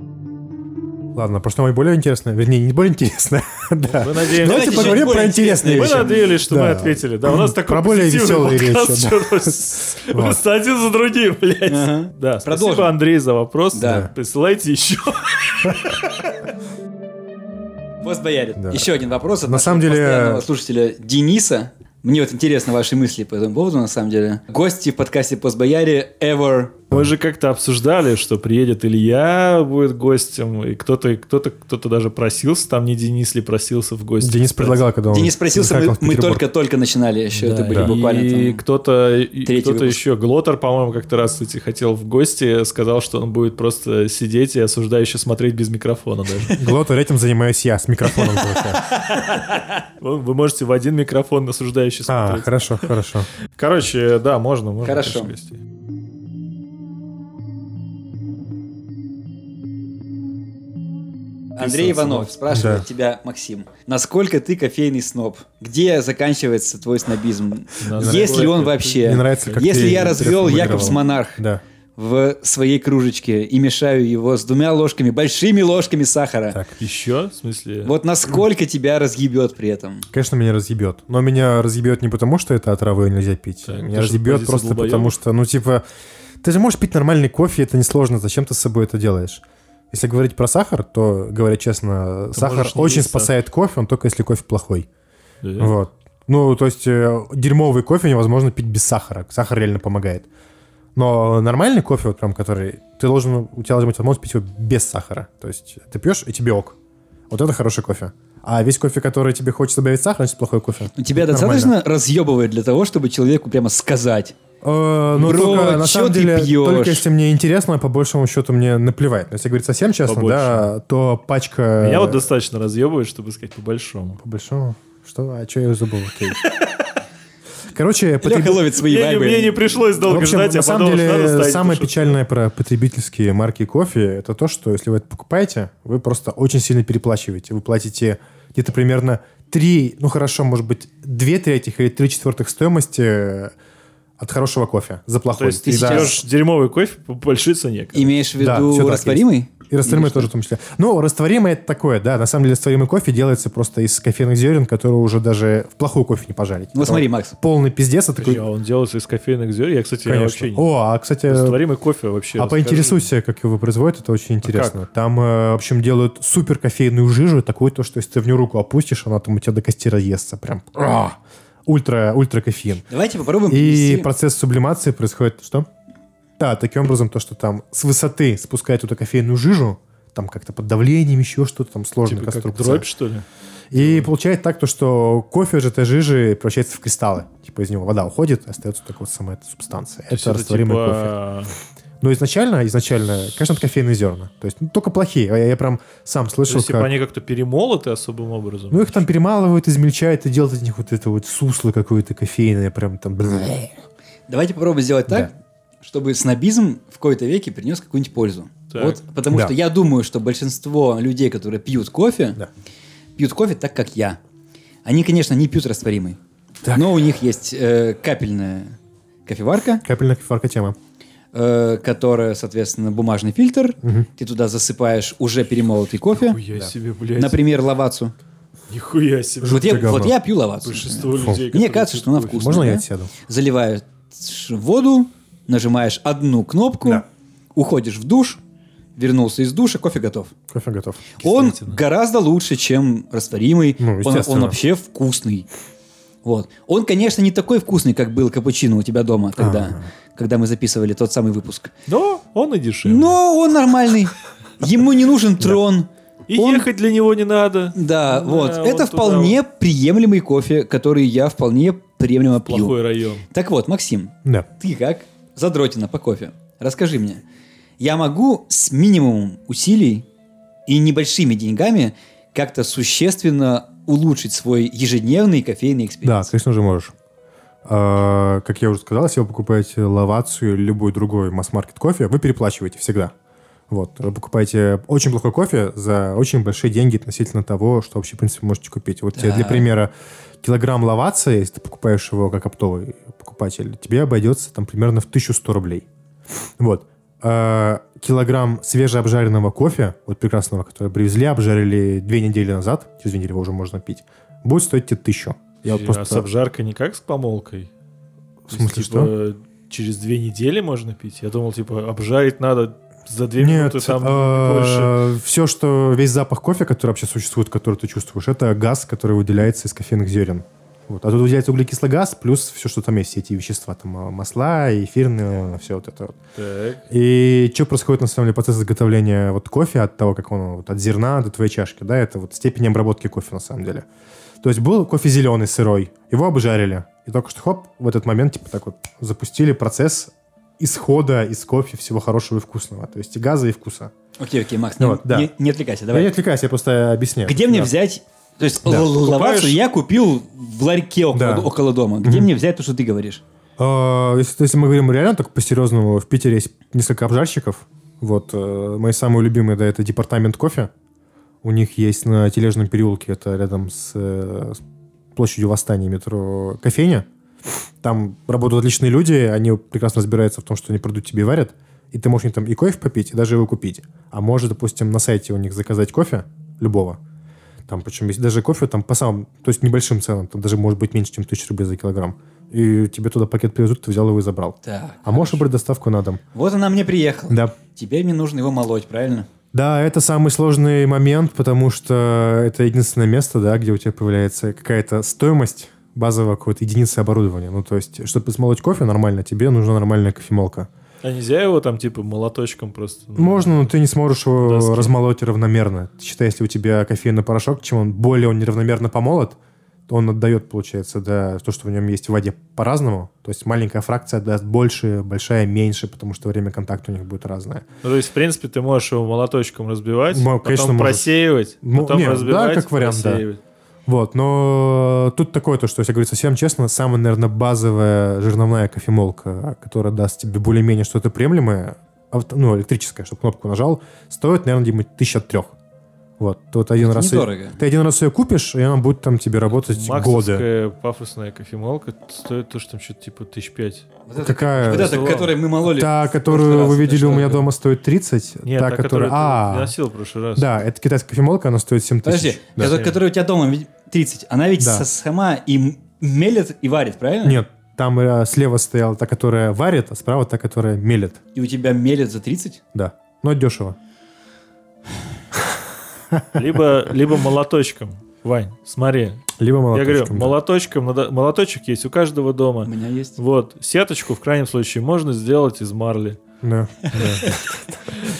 Ладно, про что-нибудь более интересное. Вернее, не более интересное. Да. Мы надеемся, Давайте чуть поговорим про интересные мы вещи. надеялись, что мы Да. ответили. Да, у нас такой Про более веселые Вот. Просто один за другим, блядь. Ага. Да, Продолжим. спасибо, Андрей, за вопрос. Да. Присылайте еще. Постбоярин. Да. Еще один вопрос от На самом деле- слушателя Дениса. Мне вот интересно ваши мысли по этому поводу, на самом деле. Гости в подкасте Постбояре ever. Мы же как-то обсуждали, что приедет Илья, будет гостем, и кто-то, кто-то, кто-то даже просился, там не Денис ли просился в гости. Денис кстати. предлагал, когда он... Денис просился, мы, мы только-только начинали еще. это Да, были и буквально там- кто-то, и кто-то выпуск. еще, Глотер, по-моему, как-то раз, кстати, хотел в гости, сказал, что он будет просто сидеть и осуждающе смотреть без микрофона даже. Глотер, этим занимаюсь я, с микрофоном. Вы можете в один микрофон осуждающе А, смотреть. хорошо, хорошо. Короче, да, можно, можно. Хорошо. гостей. Андрей Иванов спрашивает Да. тебя, Максим, насколько ты кофейный сноб? Где заканчивается твой снобизм? Есть ли он вообще? Мне нравится, как Если я развел. Якобс Монарх Да. в своей кружечке и мешаю его с двумя ложками, большими ложками сахара, Так. Еще? В смысле? вот насколько тебя разъебет при этом? Конечно, меня разъебет. Но меня разъебет не потому, что это отравы нельзя пить. Так, меня разъебет просто потому, что, ну, типа, ты же можешь пить нормальный кофе, это несложно. Зачем ты с собой это делаешь? Если говорить про сахар, то, говоря честно, сахар можешь не очень спасает кофе, он только если кофе плохой. Да. Вот. Ну, то есть э, дерьмовый кофе невозможно пить без сахара. Сахар реально помогает. Но нормальный кофе, вот прям который, ты должен, у тебя должна быть возможность пить его без сахара. То есть ты пьешь, и тебе ок. Вот это хороший кофе. А весь кофе, который тебе хочется добавить сахар, значит плохой кофе. Тебя Это достаточно разъебывает для того, чтобы человеку прямо сказать. Э, ну, Бро, только, на самом деле, пьёшь? только если мне интересно, по большему счету мне наплевать. Но если говорить совсем честно, Побольше. да, то пачка... Меня вот достаточно разъебывает, чтобы сказать по-большому. По большому? Что? А что я забыл? Окей. Короче, потреб- ловит свои Мне, вайбы. мне не пришлось В долго общем, ждать, на я самом надо деле, ставить самое печальное про потребительские марки кофе это то, что если вы это покупаете, вы просто очень сильно переплачиваете. Вы платите где-то примерно 3, ну хорошо, может быть, 2 третьих или 3 четвертых стоимости э, от хорошего кофе за То плохой. есть ты за- пьешь дерьмовый кофе по большой цене. короче. Имеешь в Да, виду так растворимый? И растворимый тоже в том числе. Ну, растворимый это такое, да. На самом деле растворимый кофе делается просто из кофейных зерен, которые уже даже в плохой кофе не пожарить. Ну Это смотри, Макс. Полный пиздец. Это Подожди, такой... а он делается из кофейных зерен? Я, кстати, я вообще Конечно. не... О, а, кстати, Растворимый кофе вообще. А расскажи. поинтересуйся, как его производят, это очень интересно. как? Там, э, в общем, делают супер кофейную жижу, такую то, что если ты в нее руку опустишь, она там у тебя до кости разъестся. Прям а, ультра, ультра кофеин. Давайте попробуем И привести- процесс сублимации происходит что? Да, таким образом, то, что там с высоты спускают эту кофейную жижу, там как-то под давлением, еще что-то, там сложная Типа как конструкция. дробь, что ли? И получается так, то, что кофе же этой жижи превращается в кристаллы. Типа из него вода уходит, остается только вот сама эта субстанция. То есть это растворимый кофе. Но изначально, изначально, конечно, это кофейные зерна. То есть ну, только плохие. Я, я прям сам То слышал, есть, типа, как... они как-то перемолоты особым образом? Ну, их там перемалывают, измельчают и делают из них вот это вот сусло какое-то кофейное, прям там... Давайте попробуем сделать так, чтобы снобизм в какой-то веке принес какую-нибудь пользу. Так. Вот, потому Да. что я думаю, что большинство людей, которые пьют кофе, Да. пьют кофе так, как я. Они, конечно, не пьют растворимый. Так. Но у них есть э, капельная кофеварка, Капельная кофеварка тема. Э, которая, соответственно, бумажный фильтр. Ты туда засыпаешь уже перемолотый кофе. Нихуя себе, блядь. Например, лавацу. Нихуя себе. Вот я, вот я пью лавацу. Большинство например. людей, Мне кажется, что она кофе. вкусная. Можно я да? отсяду? Заливаешь воду, нажимаешь одну кнопку, Да. уходишь в душ, вернулся из душа, кофе готов. Кофе готов. Он гораздо лучше, чем растворимый. Ну, он, он вообще вкусный. Вот. Он, конечно, не такой вкусный, как был капучино у тебя дома, когда, А. когда мы записывали тот самый выпуск. Но он и дешевле. Но он нормальный. Ему не нужен трон. И он- ехать для него не надо. Да, вот. он Это туда вполне приемлемый кофе, который я вполне приемлемо пью. Плохой район. Так вот, Максим, Да. ты как задротина по кофе? Расскажи мне. Я могу с минимумом усилий и небольшими деньгами как-то существенно улучшить свой ежедневный кофейный Да, experience? конечно же можешь. А, как я уже сказал, если вы покупаете Лаваццу или любой другой масс-маркет кофе, вы переплачиваете всегда. Вот. Вы покупаете очень плохой кофе за очень большие деньги относительно того, что вообще, в принципе, можете купить. Вот тебе для примера, килограмм лавации, если ты покупаешь его как оптовый покупатель, тебе обойдется там примерно в 1100 рублей. Вот. А, килограмм свежеобжаренного кофе, вот прекрасного, который привезли, обжарили две недели назад, через две недели его уже можно пить, будет стоить тебе тысячу. Я вот А просто... с обжаркой не как с помолкой? В смысле, Типа, что? Через две недели можно пить? Я думал, типа, обжарить надо за две Нет, минуты, там больше. все, что весь запах кофе, который вообще существует, который ты чувствуешь, это газ, который выделяется из кофейных зерен. Вот. А тут выделяется углекислый газ, плюс все, что там есть, все эти вещества, там а, масла, эфирные, все вот это вот. Так. И что происходит на самом деле процесс изготовления вот кофе от того, как он вот, от зерна до твоей чашки, да, это вот степень обработки кофе на самом деле. То есть был кофе зеленый, сырой, его обжарили, и только что хоп, в этот момент типа так вот запустили процесс исхода из кофе всего хорошего и вкусного, то есть и газа, и вкуса. Окей, окей, Макс, Ну не, вот, да. не- не отвлекайся, Я давай. не отвлекаюсь, я просто объясняю. Где мне Да. взять... То есть Да. лавацию я купил в ларьке около, Да. около дома. Где мне взять то, что ты говоришь? А, Если, если мы говорим реально так по-серьезному, в Питере есть несколько обжарщиков. Вот, э, мои самые любимые, да, это департамент кофе. У них есть на Тележном переулке, это рядом с, э, с площадью Восстания метро кофейня. Там работают отличные люди, они прекрасно разбираются в том, что они продают тебе и варят. И ты можешь там и кофе попить, и даже его купить. А можешь, допустим, на сайте у них заказать кофе любого. Там, причем есть даже кофе там по самым, то есть небольшим ценам, там даже может быть меньше, чем 1000 рублей за килограмм. И тебе туда пакет привезут, ты взял его и забрал. Так. А можешь выбрать доставку на дом. Вот она мне приехала. Да. Теперь мне нужно его молоть, правильно? Да, это самый сложный момент, потому что это единственное место, да, где у тебя появляется какая-то стоимость базового какой-то единицы оборудования. Ну, то есть, чтобы смолоть кофе нормально, тебе нужна нормальная кофемолка. А нельзя его там, типа, молоточком просто? ну, Можно, но ты не сможешь его Доски. размолоть равномерно. Считай, если у тебя кофейный порошок, чем он более он неравномерно помолот, то он отдает, получается, да, то, что в нем есть в воде по-разному. То есть маленькая фракция отдаст больше, большая меньше, потому что время контакта у них будет разное. Ну, то есть, в принципе, ты можешь его молоточком разбивать, Мо- потом конечно, можешь. просеивать, Ну, потом не, да, разбивать, как вариант, да. Вот, но тут такое то, что, если говорить совсем честно, самая, наверное, базовая жерновная кофемолка, которая даст тебе более-менее что-то приемлемое, авто- ну, электрическая, чтобы кнопку нажал, стоит, наверное, где-нибудь тысяча трех. Вот, ты вот один Это раз... недорого. Ты один раз ее купишь, и она будет там тебе работать годы. Максовская пафосная кофемолка стоит то, что там что-то типа тысяч пять. Вот это, Какая? вот это, Слово. которой мы мололи. Та, которую вы видели у меня дома, стоит 30. Нет, та, та, которая... которую ты А, носил в прошлый раз. да, это китайская кофемолка, она стоит 7 тысяч. Подожди, Да. которая, которая у тебя дома 30, она ведь Да. со- сама и мелет и варит, правильно? Нет, там э, слева стояла та, которая варит, а справа та, которая мелет. И у тебя мелет за 30? Да. Но дешево. Либо, либо молоточком. Вань, смотри. Либо Я молоточком. говорю, да. молоточком, надо- молоточек есть у каждого У дома. меня есть. Вот, сеточку в крайнем случае можно сделать из марли. Да, да.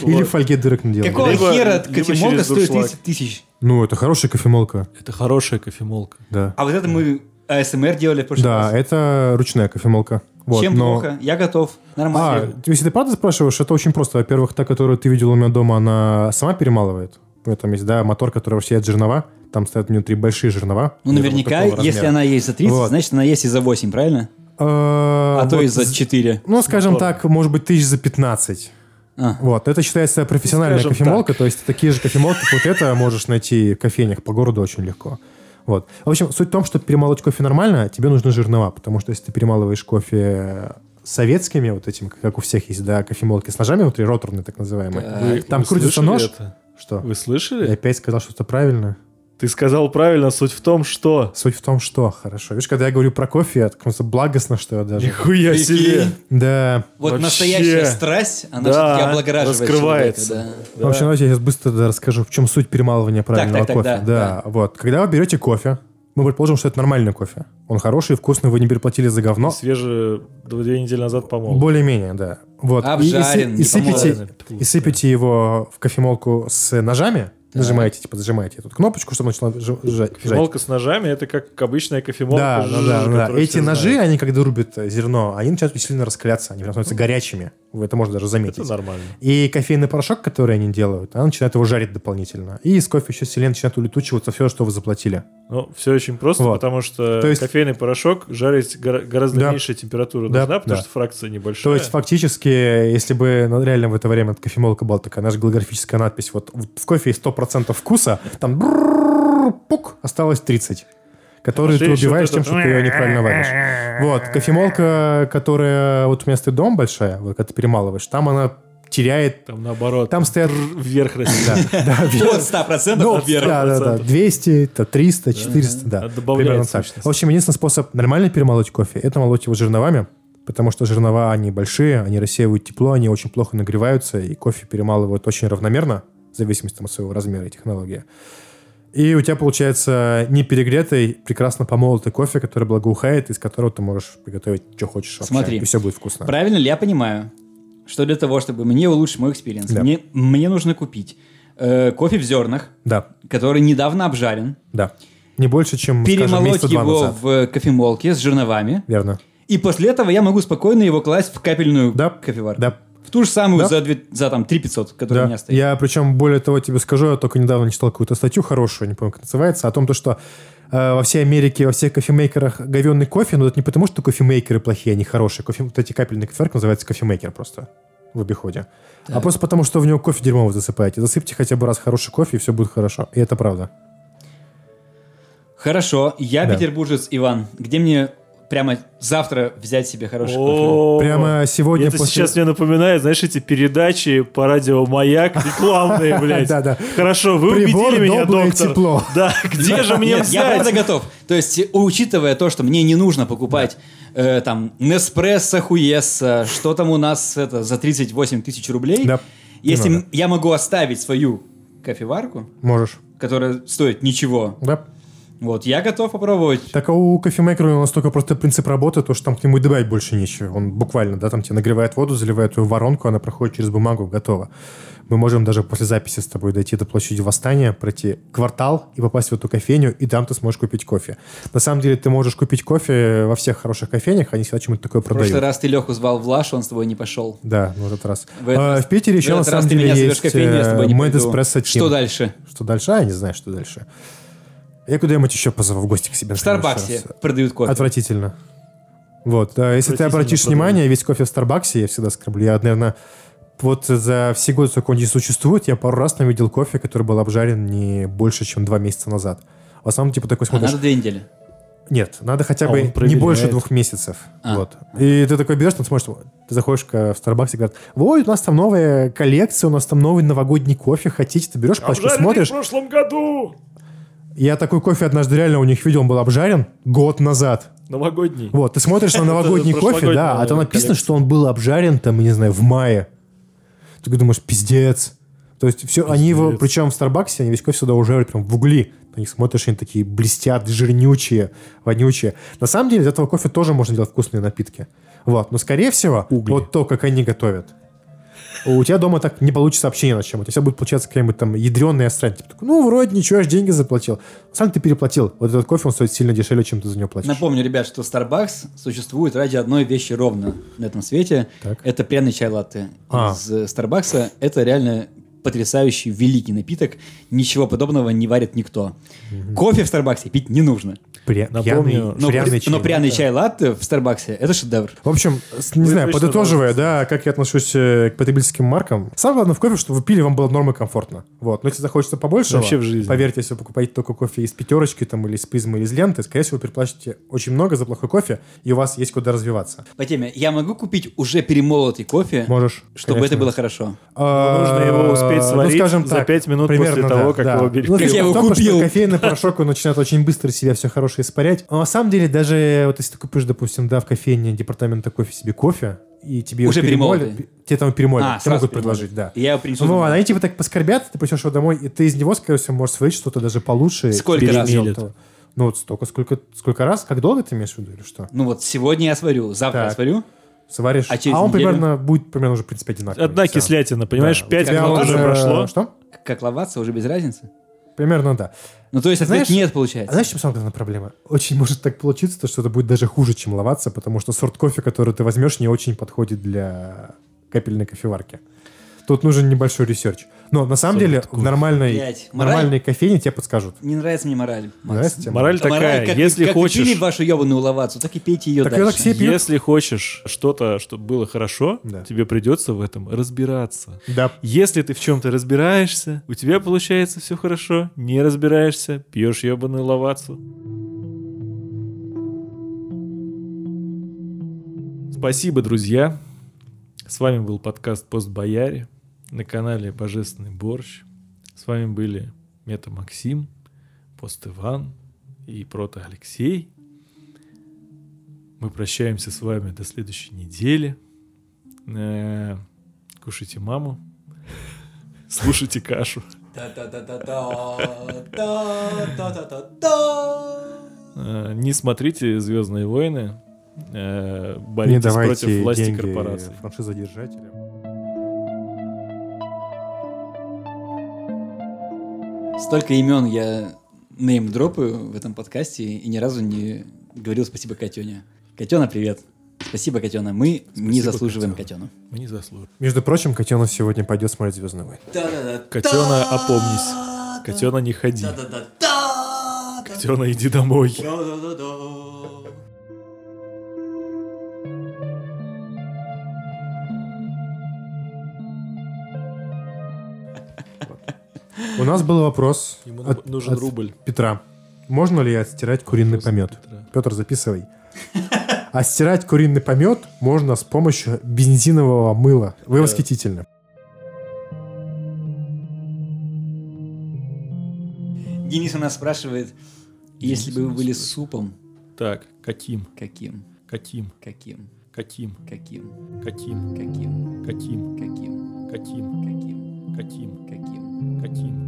Или Вот. в фольге дырок наделать. Какого хера кофемолка стоит дуршлаг. 30 тысяч? Ну, это хорошая кофемолка. Это хорошая кофемолка. Да. А вот это мы АСМР делали в прошлый Да, раз. это ручная кофемолка. Вот, Чем но- плохо? Я готов. А, Нормально. если ты правда спрашиваешь, это очень просто. Во-первых, та, которую ты видел у меня дома, она сама перемалывает. В этом есть, да, мотор, который вообще от жернова. Там стоят внутри большие жернова. ну, вот наверняка, такого если она есть за 30, Вот. значит, она есть и за 8, правильно? А, А то и за з- 4. Ну, скажем так, может быть, тысяч за 15. А. Вот, это считается профессиональная Скажем кофемолка, то есть такие же кофемолки, как вот это можешь найти в кофейнях по городу очень легко. Вот. В общем, суть в том, что перемолоть кофе нормально, тебе нужны жернова, потому что если ты перемалываешь кофе советскими, вот этим, как у всех есть, да, кофемолки с ножами внутри, роторные так называемые. Так. Вы- Там вы крутится нож. это? Что? Вы Я слышали? опять сказал что-то правильно. Ты сказал правильно, суть в том, что... Суть в том, что хорошо. Видишь, когда я говорю про кофе, я так благостно, что я даже... Нихуя Прикинь. себе! Да. Вот Вообще. настоящая страсть, она Да, все-таки облагораживает раскрывается. человека, В общем, давайте я сейчас быстро да, расскажу, в чем суть перемалывания правильного так, так, кофе. да, вот. Когда вы берете кофе, мы предположим, что это нормальный кофе. Он хороший, вкусный, вы не переплатили за говно. Свежий две недели назад помол. Более-менее, да. Вот. И- и, Обжарен, и, не сыпете, помоленный. и сыпете его в кофемолку с ножами, Нажимаете, типа, зажимаете эту кнопочку, чтобы начала жа- жа- жать. Кофемолка с ножами это как обычная кофемолка. Да, да, жжж, да, да. Эти ножи, знают. они когда рубят э, зерно, они начинают сильно раскаляться, они прям становятся горячими. Это можно даже заметить. Это нормально. И кофейный порошок, который они делают, она начинает его жарить дополнительно. И из кофе еще сильнее начинает улетучиваться все, что вы заплатили. Ну, все очень просто, Вот. потому что То есть- кофейный порошок жарить гора- гораздо Да. меньшая температура Да, нужна, потому да. что фракция небольшая. То есть, фактически, если бы ну, реально в это время кофемолка была такая наша голографическая надпись, вот в в кофе есть 100% вкуса, там пук, осталось 30, которые ты убиваешь тем, что ты ее неправильно варишь. Вот, кофемолка, которая, вот стоит дом большая, вот, когда ты перемалываешь, там она теряет, Там наоборот. там стоят... вверх растет. Да, да, От 100% Ну, вверх. да, да, да, 200, то 300, 400, да. А добавляет Примерно так. В общем, единственный способ нормально перемолоть кофе, это молоть его жерновами, потому что жернова, они большие, они рассеивают тепло, они очень плохо нагреваются, и кофе перемалывают очень равномерно, в зависимости от своего размера и технологии. И у тебя получается не перегретый, прекрасно помолотый кофе, который благоухает, из которого ты можешь приготовить, что хочешь вообще, Смотри. и все будет вкусно. Правильно ли я понимаю, что для того, чтобы мне улучшить мой experience, Да. мне, мне нужно купить э, кофе в зернах, Да, который недавно обжарен, да. Не больше, чем, скажем, перемолоть два его назад. в кофемолке с жерновами, Верно. и после этого я могу спокойно его класть в капельную Да. кофеварку. Да. В ту же самую Да. за, две- за там 3 500, которая у Да. меня стоит. Я, причем, более того, тебе скажу, я только недавно читал какую-то статью хорошую, не помню, как называется, о том, то, что э, во всей Америке, во всех кофемейкерах говенный кофе, но это не потому, что кофемейкеры плохие, они хорошие. Кофе, вот эти капельные кофеварки называются кофемейкер просто в обиходе. А просто потому, что в него кофе дерьмово засыпаете. Засыпьте хотя бы раз хороший кофе, и все будет хорошо. И это правда. Хорошо, я Да. петербуржец Иван. Где мне прямо завтра взять себе хороший кофе? Прямо сегодня Это после- сейчас мне напоминает, знаешь, эти передачи по радио «Маяк» рекламные, блядь. Да-да. Хорошо, вы Прибор убедили меня, «Доброе доктор. тепло». Да, где же мне Нет, я правда взять? готов. То есть, учитывая то, что мне не нужно покупать э, там Неспрессо, Хуесса, что там у нас это за 38 тысяч рублей, Да, если я могу оставить свою кофеварку, Можешь. которая стоит ничего, Да. Вот, я готов попробовать. Так а у кофемейкера у нас только просто принцип работы, то, что там к нему и добавить больше нечего. Он буквально, да, там тебе нагревает воду, заливает ее в воронку, она проходит через бумагу, готово. Мы можем даже после записи с тобой дойти до площади Восстания, пройти квартал и попасть в эту кофейню, и там ты сможешь купить кофе. На самом деле ты можешь купить кофе во всех хороших кофейнях, они всегда чему-то такое В прошлый продают. раз ты Леху звал в Лаш, он с тобой не пошел. Да, ну, в этот раз. В этот А, раз- в Питере В еще на этот раз самом ты деле есть в э, Espresso Team. Что дальше? Что дальше? А, я не знаю, что дальше. Я куда-нибудь еще позову в гости к себе. В Старбаксе продают кофе. Отвратительно. Вот, если ты обратишь продают. внимание, весь кофе в Старбаксе, я всегда скорблю. Я, наверное, вот за все годы, сколько он здесь существует, я пару раз там видел кофе, который был обжарен не больше, чем два месяца назад. В основном, типа, такой А смотришь... надо две недели. Нет, надо хотя А бы не больше двух месяцев. А. Вот. И ты такой берешь, там смотришь, ты заходишь в Starbucks и говорят, вот, у нас там новая коллекция, у нас там новый новогодний кофе, хотите, ты берешь пачку, Обжаренный смотришь, в прошлом году. Я такой кофе однажды реально у них видел, он был обжарен год назад. Новогодний. Вот, ты смотришь на новогодний кофе, да, а там написано, что он был обжарен, там, не знаю, в мае. Ты думаешь, пиздец. То есть все, они его, причем в Старбаксе, они весь кофе сюда ужарили прям в угли. На них смотришь, они такие блестят, жирнючие, вонючие. На самом деле из этого кофе тоже можно делать вкусные напитки. Вот, но скорее всего, Угли. вот то, как они готовят. У тебя дома так не получится общение на чем. У тебя будет получаться какая-нибудь там ядреная срань. Типа, ну, вроде ничего, же деньги заплатил. Сам ты переплатил. Вот этот кофе, он стоит сильно дешевле, чем ты за него платишь. Напомню, ребят, что Starbucks существует ради одной вещи ровно на этом свете. Так. Это пряный чай латте А. из э, Starbucks. Это реально потрясающий, великий напиток. Ничего подобного не варит никто. Кофе в Старбаксе пить не нужно. Пря- Напомню, пьяный, Но, пряный при- чай. но пряный чай латте в Старбаксе – это шедевр. В общем, не Вы знаю, подытоживая, да, как я отношусь э, к потребительским маркам. Самое главное в кофе, чтобы вы пили, вам было нормы комфортно. Вот. Но если захочется побольше, Вообще в жизни. поверьте, если вы покупаете только кофе из пятерочки там, или из призмы, или из ленты, скорее всего, вы переплачете очень много за плохой кофе, и у вас есть куда развиваться. По теме, я могу купить уже перемолотый кофе, Можешь. чтобы конечно. это было хорошо. А, Нужно его успеть ну, сварить скажем за так, пять минут примерно, после того, да, как да. его берешь. Ну, Как я его купил. что кофейный порошок, он начинает очень быстро себя все хорошее испарять. Но на самом деле, даже вот если ты купишь, допустим, да, в кофейне департамента кофе себе кофе, и тебе Уже перемолят, перемолотый. тебе там перемолят, А, тебе могут предложить, да. Я его принесу Ну, они типа так поскорбят, ты принесешь его домой, и ты из него, скорее всего, можешь сварить что-то даже получше. Сколько раз? Ну, вот столько, сколько, сколько раз? Как долго ты имеешь в виду или что? Ну вот сегодня я сварю, завтра я Так. сварю. Сваришь. А через он неделю? примерно будет примерно уже, в принципе, одинаковый. Одна кислятина, понимаешь? Да. Пять У тебя минут уже уже- прошло. Что? как Лавацца, уже без разницы? Примерно да. Ну, то есть ответ Знаешь- нет, А получается. знаешь, в чем самая главная проблема? Очень может так получиться, то, что это будет даже хуже, чем Лавацца, потому что сорт кофе, который ты возьмешь, не очень подходит для капельной кофеварки. Тут нужен небольшой research. Но на самом деле в нормальной, Блядь, нормальной кофейне тебе подскажут. Не нравится мне мораль. Макс. Тебе? Мораль Мораль, такая, как, если как хочешь... пили вашу ебаную ловацу, так и пейте ее Так дальше. её так все пьют. Если хочешь что-то, чтобы было хорошо, Да. тебе придется в этом разбираться. Да. Если ты в чем-то разбираешься, у тебя получается все хорошо, не разбираешься, пьешь ебаную ловацу. Спасибо, друзья. С вами был подкаст Пост Бояре на канале Божественный Борщ. С вами были Мета Максим, Пост Иван и Прото Алексей. Мы прощаемся с вами до следующей недели. Э, Кушайте маму. Слушайте кашу. Э, Не смотрите Звездные войны. Э, Боритесь против власти деньги корпораций. франшизодержателям. Столько имен я нейм-дропаю в этом подкасте и ни разу не говорил спасибо Котене. Котена, привет. Спасибо, Котена. Мы не Спасибо, заслуживаем Котёна. Котену. Мы не заслуживаем. Между прочим, котенок сегодня пойдет смотреть Звездные войны. Котена, опомнись. Котена, не ходи. Котена, иди домой. У нас был вопрос Ему от- нужен от рубль. Петра. Можно ли отстирать куриный помет? Петр, записывай. А стирать куриный помет можно с помощью бензинового мыла. Вы Да. восхитительны. Денис у нас спрашивает, если бы вы были супом, Так, каким? каким? Каким? Каким? Каким? Каким? Каким? Каким? Каким? Каким? Каким? Каким? Каким? Каким?